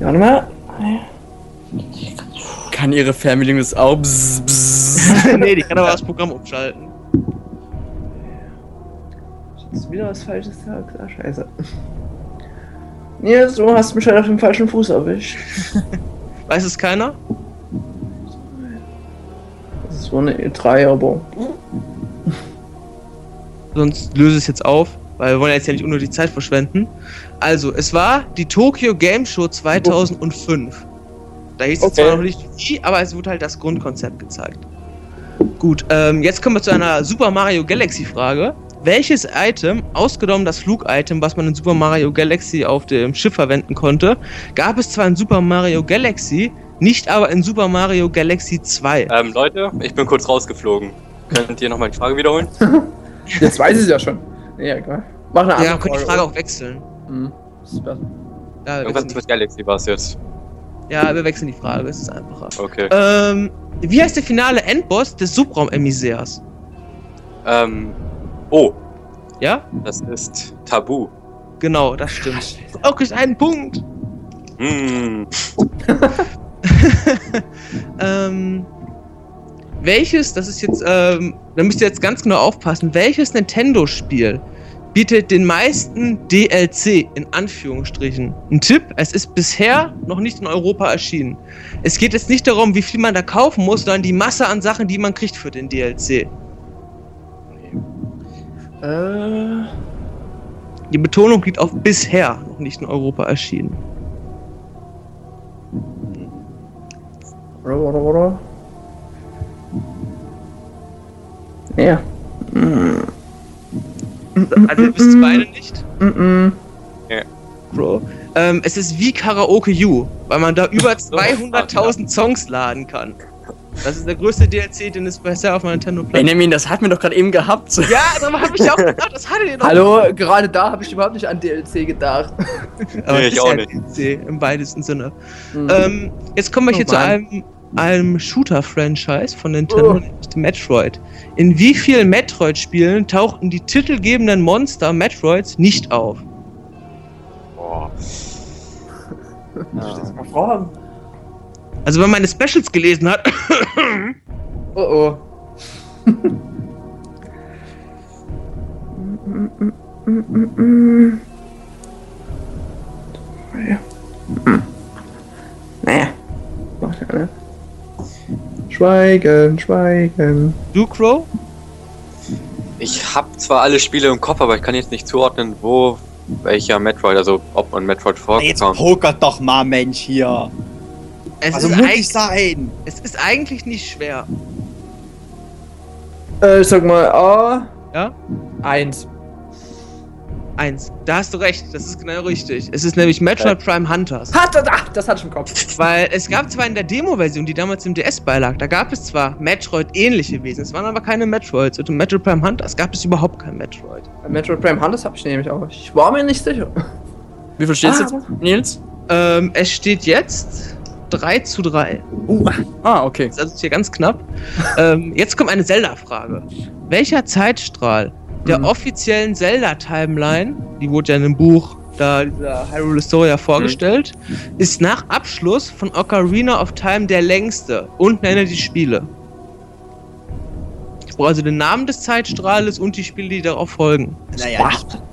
Ja, warte mal. Kann Ihre Fernbedienung das auch? Bzz, bzz. nee, die kann aber das Programm umschalten. Jetzt wieder was Falsches gesagt. Ah, scheiße. Nee, du hast mich halt auf dem falschen Fuß erwischt. Weiß es keiner? War eine E3, aber. Sonst löse es jetzt auf, weil wir wollen jetzt ja nicht unnötig Zeit verschwenden. Also, es war die Tokyo Game Show 2005. Da hieß es zwar noch nicht wie, aber es wurde halt das Grundkonzept gezeigt. Gut, ähm, jetzt kommen wir zu einer Super Mario Galaxy Frage. Welches Item, ausgenommen das Flug-Item, was man in Super Mario Galaxy auf dem Schiff verwenden konnte, gab es zwar in Super Mario Galaxy, nicht aber in Super Mario Galaxy 2. Ähm, Leute, ich bin kurz rausgeflogen. Könnt ihr nochmal die Frage wiederholen? Jetzt weiß ich es ja schon. Ja, egal. Mach eine andere Ja, könnt die Frage auch wechseln. Mhm. Ja, Irgendwas mit Galaxy war es jetzt. Ja, wir wechseln die Frage, es ist einfacher. Okay. Ähm, wie heißt der finale Endboss des Subraum-Emissärs? Ähm, oh. Ja? Das ist Tabu. Genau, das stimmt. Auch ist einen Punkt. Hm. ähm, welches, das ist jetzt, ähm, da müsst ihr jetzt ganz genau aufpassen, welches Nintendo-Spiel bietet den meisten DLC in Anführungsstrichen? Ein Tipp, es ist bisher noch nicht in Europa erschienen. Es geht jetzt nicht darum, wie viel man da kaufen muss, sondern die Masse an Sachen, die man kriegt für den DLC. Äh. Die Betonung liegt auf bisher noch nicht in Europa erschienen. Ja. Also ihr wisst beide nicht? Mhm. Ja. Bro. Ähm, es ist wie Karaoke U, weil man da über 200.000 Songs laden kann. Das ist der größte DLC, den es bisher auf meinem Nintendo Plattform Benjamin, das hatten wir doch gerade eben gehabt. Ja, darum habe ich auch gedacht, das hattet ihr doch. Hallo, gerade da habe ich überhaupt nicht an DLC gedacht. Aber nee, ich auch nicht. DLC im weitesten Sinne. Mhm. Ähm, jetzt kommen wir hier oh, zu einem einem Shooter-Franchise von Nintendo, oh. nämlich Metroid. In wie vielen Metroid-Spielen tauchten die titelgebenden Monster Metroids nicht auf? Boah. Ja. mal fragen. Also wenn man meine Specials gelesen hat. oh oh. naja. Naja. Macht ja, ne? Schweigen, schweigen. Du, Crow? Ich habe zwar alle Spiele im Kopf, aber ich kann jetzt nicht zuordnen, wo welcher Metroid, also ob man Metroid vorkommt. Jetzt pokert doch mal, Mensch, hier. Es also muss ich sein. Es ist eigentlich nicht schwer. Äh, sag mal A. Ja? Eins. 1. Da hast du recht, das ist genau richtig. Es ist nämlich Metroid Prime Hunters. Hat, ach, das hatte ich im Kopf. Weil es gab zwar in der Demo-Version, die damals im DS beilag, da gab es zwar Metroid-ähnliche Wesen, es waren aber keine Metroids. Und im Metroid Prime Hunters gab es überhaupt kein Metroid. Bei Metroid Prime Hunters habe ich nämlich auch. Ich war mir nicht sicher. Wie viel steht ah, jetzt, Nils? Ähm, es steht jetzt 3 zu 3. Uh. Ah, okay. Das ist hier ganz knapp. ähm, jetzt kommt eine Zelda-Frage. Welcher Zeitstrahl der mhm. offiziellen Zelda-Timeline, die wurde ja in einem Buch da dieser Hyrule Historia vorgestellt, mhm. ist nach Abschluss von Ocarina of Time der längste und nenne die Spiele. Ich brauche also den Namen des Zeitstrahles und die Spiele, die darauf folgen. Naja,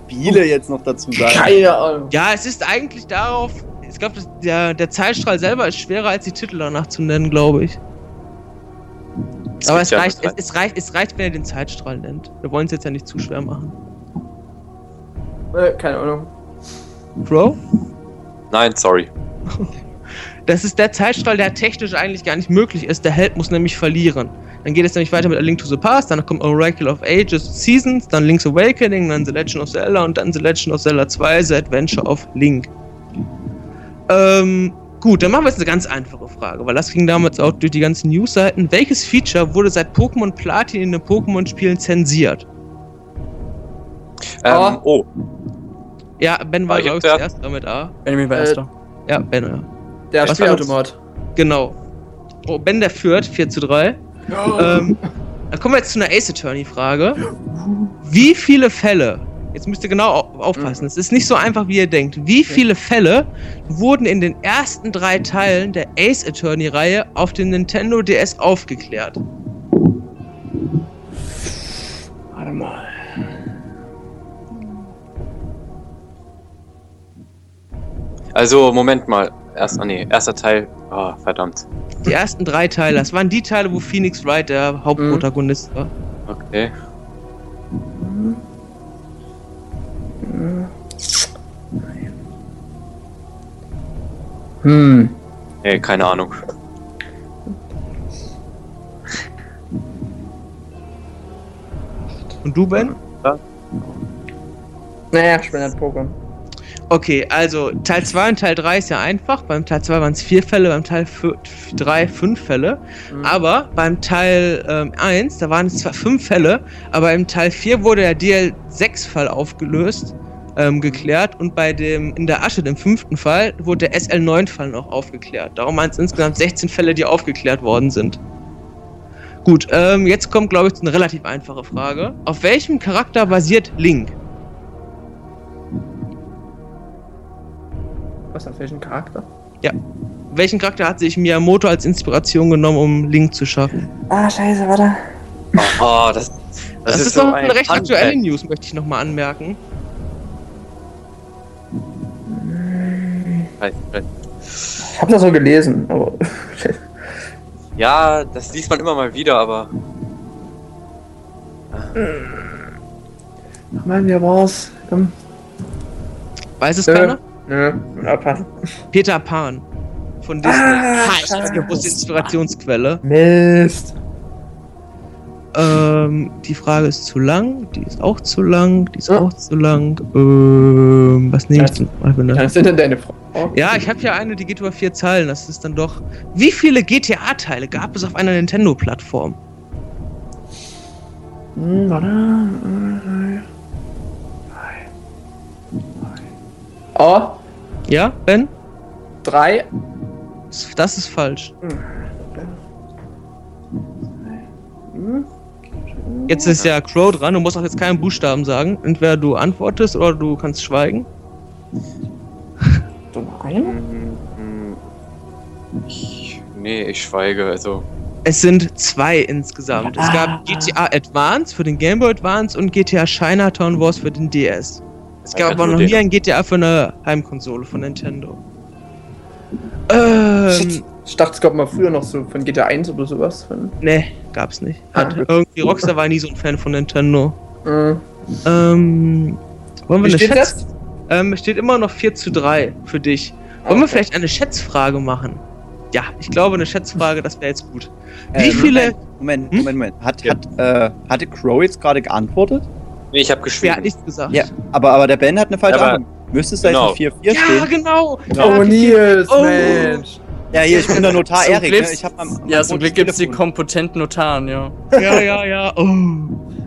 Spiele jetzt noch dazu sagen. Keine Ahnung. Ja, es ist eigentlich darauf. Ich glaube, der, der Zeitstrahl selber ist schwerer als die Titel danach zu nennen, glaube ich. Es Aber es reicht, es, es, reicht, es reicht, wenn er den Zeitstrahl nennt. Wir wollen es jetzt ja nicht zu schwer machen. Äh, keine Ahnung. Bro? Nein, sorry. Das ist der Zeitstrahl, der technisch eigentlich gar nicht möglich ist. Der Held muss nämlich verlieren. Dann geht es nämlich weiter mit A Link to the Past, dann kommt Oracle of Ages Seasons, dann Link's Awakening, dann The Legend of Zelda und dann The Legend of Zelda 2, The Adventure of Link. Ähm, gut, dann machen wir jetzt eine ganz einfache Frage, weil das ging damals auch durch die ganzen Newsseiten. Welches Feature wurde seit Pokémon Platin in den Pokémon-Spielen zensiert? Ähm, oh. Ja, Ben war, glaube ich, zuerst damit A. Benjamin war äh, erster. Ja, Ben, ja. Der Was Spielautomat. Genau. Oh, Ben der führt, 4 zu 3. Oh. Ähm, dann kommen wir jetzt zu einer Ace Attorney-Frage. Wie viele Fälle, jetzt müsst ihr genau aufpassen, es ist nicht so einfach, wie ihr denkt, wie viele Fälle wurden in den ersten drei Teilen der Ace Attorney-Reihe auf dem Nintendo DS aufgeklärt? Warte mal. Also, Moment mal. Erst, oh nee, erster Teil. Oh, verdammt. Die ersten drei Teile, das waren die Teile, wo Phoenix Wright der Hauptprotagonist war. Okay. Hm. Nee, keine Ahnung. Und du, Ben? Ja. Naja, ich bin ein Pokémon. Okay, also Teil 2 und Teil 3 ist ja einfach. Beim Teil 2 waren es vier Fälle, beim Teil 3 fünf Fälle. Mhm. Aber beim Teil ähm, 1, da waren es zwar fünf Fälle, aber im Teil 4 wurde der DL6-Fall aufgelöst, ähm, geklärt. Und bei dem in der Asche, dem fünften Fall, wurde der SL9-Fall noch aufgeklärt. Darum waren es insgesamt 16 Fälle, die aufgeklärt worden sind. Gut, ähm, jetzt kommt, glaube ich, eine relativ einfache Frage. Auf welchem Charakter basiert Link? Was, auf welchen Charakter? Ja. Welchen Charakter hat sich Miyamoto als Inspiration genommen, um Link zu schaffen? Ah, scheiße, warte. Oh, das, das, das ist, ist so doch eine recht Handbag. aktuelle News, möchte ich nochmal anmerken. Ich habe das so gelesen, aber. ja, das liest man immer mal wieder, aber. Ach man, wer war's? Komm. Weiß es äh, keiner? Nö, abpassen. Peter Pan von Disney. Ah, ha, ich Inspirationsquelle. Mist. Ähm, die Frage ist zu lang, die ist auch zu lang, die ist ja. auch zu lang. Ähm, was nehme ich denn? Was sind denn deine Fragen? Ja, ich habe hier eine, die geht über vier Zeilen. Das ist dann doch. Wie viele GTA-Teile gab es auf einer Nintendo-Plattform? Hm, warte. Oh. Ja, Ben? Drei. Das ist falsch. Jetzt ist ja Crow dran, du musst auch jetzt keinen Buchstaben sagen. Entweder du antwortest oder du kannst schweigen. Drei? Ich, nee, ich schweige, also. Es sind zwei insgesamt. Es gab GTA Advance für den Game Boy Advance und GTA Chinatown Wars für den DS. Es gab aber noch nie ein GTA für eine Heimkonsole von Nintendo. Ähm, ich dachte, es gab mal früher noch so von GTA 1 oder sowas. Von nee, gab's nicht. Hat ah, irgendwie Rockstar war nie so ein Fan von Nintendo. Mhm. Ähm, wollen wir Wie eine steht Schätz das? Ähm, steht immer noch 4 zu 3 für dich. Wollen okay. wir vielleicht eine Schätzfrage machen? Ja, ich glaube, eine Schätzfrage, das wäre jetzt gut. Wie äh, viele. Moment, Moment, hm? Moment. Hat, ja. hat, äh, hatte Crow jetzt gerade geantwortet? Nee, ich habe geschrieben. Wer hat nichts gesagt? Ja, aber, aber der Ben hat eine falsche Antwort. Müsste es genau. da jetzt 4-4 stehen? Ja, genau. genau. Oh, Nils, oh. Mensch. Ja, hier, ich bin der Notar Erik. Ne? Ich hab am, am ja, zum Glück gibt es die kompetenten Notaren, ja. Ja, ja, ja. Oh.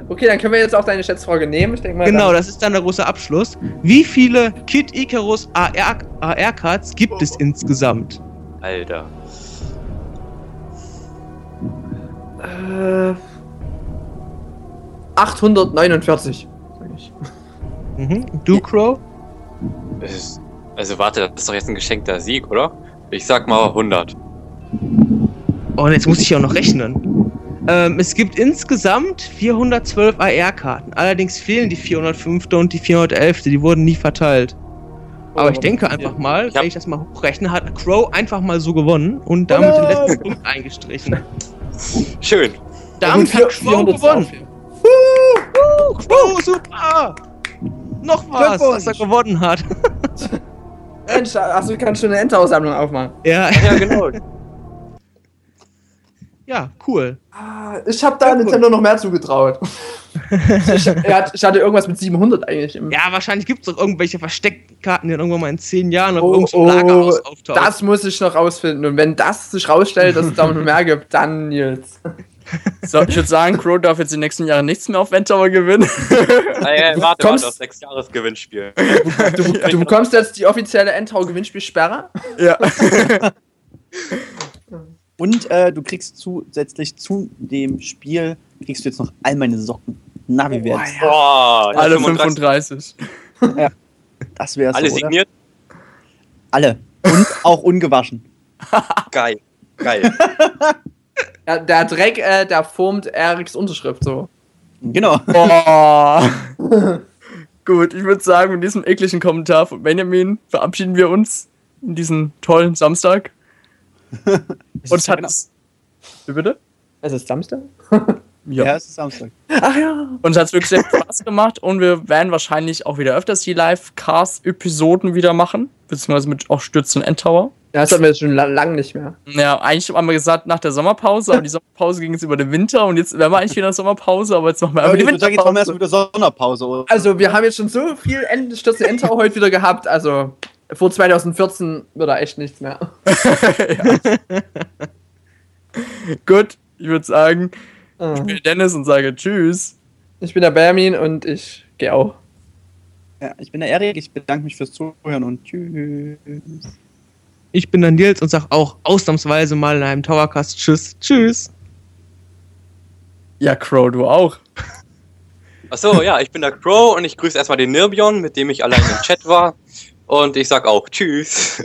Okay, dann können wir jetzt auch deine Schätzfrage nehmen. Ich denke mal. Genau, das ist dann der große Abschluss. Wie viele Kid Icarus AR-Cards gibt es insgesamt? Alter. Äh, 849. Sag ich. Mhm. Du, Crow? Es- Also warte, das ist doch jetzt ein geschenkter Sieg, oder? Ich sag mal 100. Oh, und jetzt muss ich ja auch noch rechnen. Ähm, es gibt insgesamt 412 AR-Karten. Allerdings fehlen die 405. und die 411. Die wurden nie verteilt. Aber ich denke einfach mal, Ich wenn ich das mal hochrechne, hat Crow einfach mal so gewonnen und damit den letzten Punkt eingestrichen. Schön. Damit hat Crow 400 gewonnen. Aufwärts. Uh, Crow, super! Noch was, was er gewonnen hat. Mensch, achso, du kannst schon eine Endhaussammlung aufmachen. ja, Ja, genau. ja, cool. Ah, Ich habe da Nintendo noch mehr zugetraut. ich, er hat, ich hatte irgendwas mit 700 eigentlich. Im Ja, wahrscheinlich gibt es doch irgendwelche versteckten Karten, die dann irgendwann mal in 10 Jahren auf Oh, irgendeinem oh, Lagerhaus auftauchen. das muss ich noch rausfinden. Und wenn das sich rausstellt, dass es da noch mehr gibt, dann jetzt. So, ich würde sagen, Crow darf jetzt die nächsten Jahre nichts mehr auf Endtower gewinnen. Ey, warte, kommst- warte, das 6 Jahres Gewinnspiel. Du, du bekommst jetzt die offizielle Endhau-Gewinnspielsperre. ja. Und äh, du kriegst zusätzlich zu dem Spiel, kriegst du jetzt noch all meine Socken. Na, wie wär's? Boah, Alle 35. 35. Das wär's Alle so, oder? signiert? Alle. Und auch ungewaschen. Geil. Geil. Ja, der Dreck, äh, der formt Eriks Unterschrift so. Genau. Boah. Gut, ich würde sagen, mit diesem ekligen Kommentar von Benjamin verabschieden wir uns in diesen tollen Samstag. Und es hat es. Wie bitte? Es ist Samstag? Ja, es ist Samstag. Ach ja. Und es hat wirklich sehr viel Spaß gemacht und wir werden wahrscheinlich auch wieder öfters die Live-Cast-Episoden wieder machen, beziehungsweise mit auch Stürzen und Endtower. Ja, das hatten wir jetzt schon la lang nicht mehr. Ja, eigentlich haben wir gesagt nach der Sommerpause, aber die Sommerpause ging jetzt über den Winter und jetzt wären wir eigentlich wieder in der Sommerpause, aber jetzt machen wir Aber die sagen, jetzt machen wir Winterpause. erstmal wieder Sonderpause. Oder? Also, wir haben jetzt schon so viel Stürze Endhau heute wieder gehabt. Also, vor 2014 wird da echt nichts mehr. Gut, ich würde sagen, Ah. ich bin Dennis und sage Tschüss. Ich bin der Bermin und ich gehe auch. Ja, ich bin der Erik, ich bedanke mich fürs Zuhören und tschüss. Ich bin der Nils und sag auch ausnahmsweise mal in einem Towercast Tschüss. Tschüss. Ja, Crow, du auch. Achso, ja, ich bin der Crow und ich grüße erstmal den Nirbion, mit dem ich allein im Chat war. Und ich sag auch Tschüss.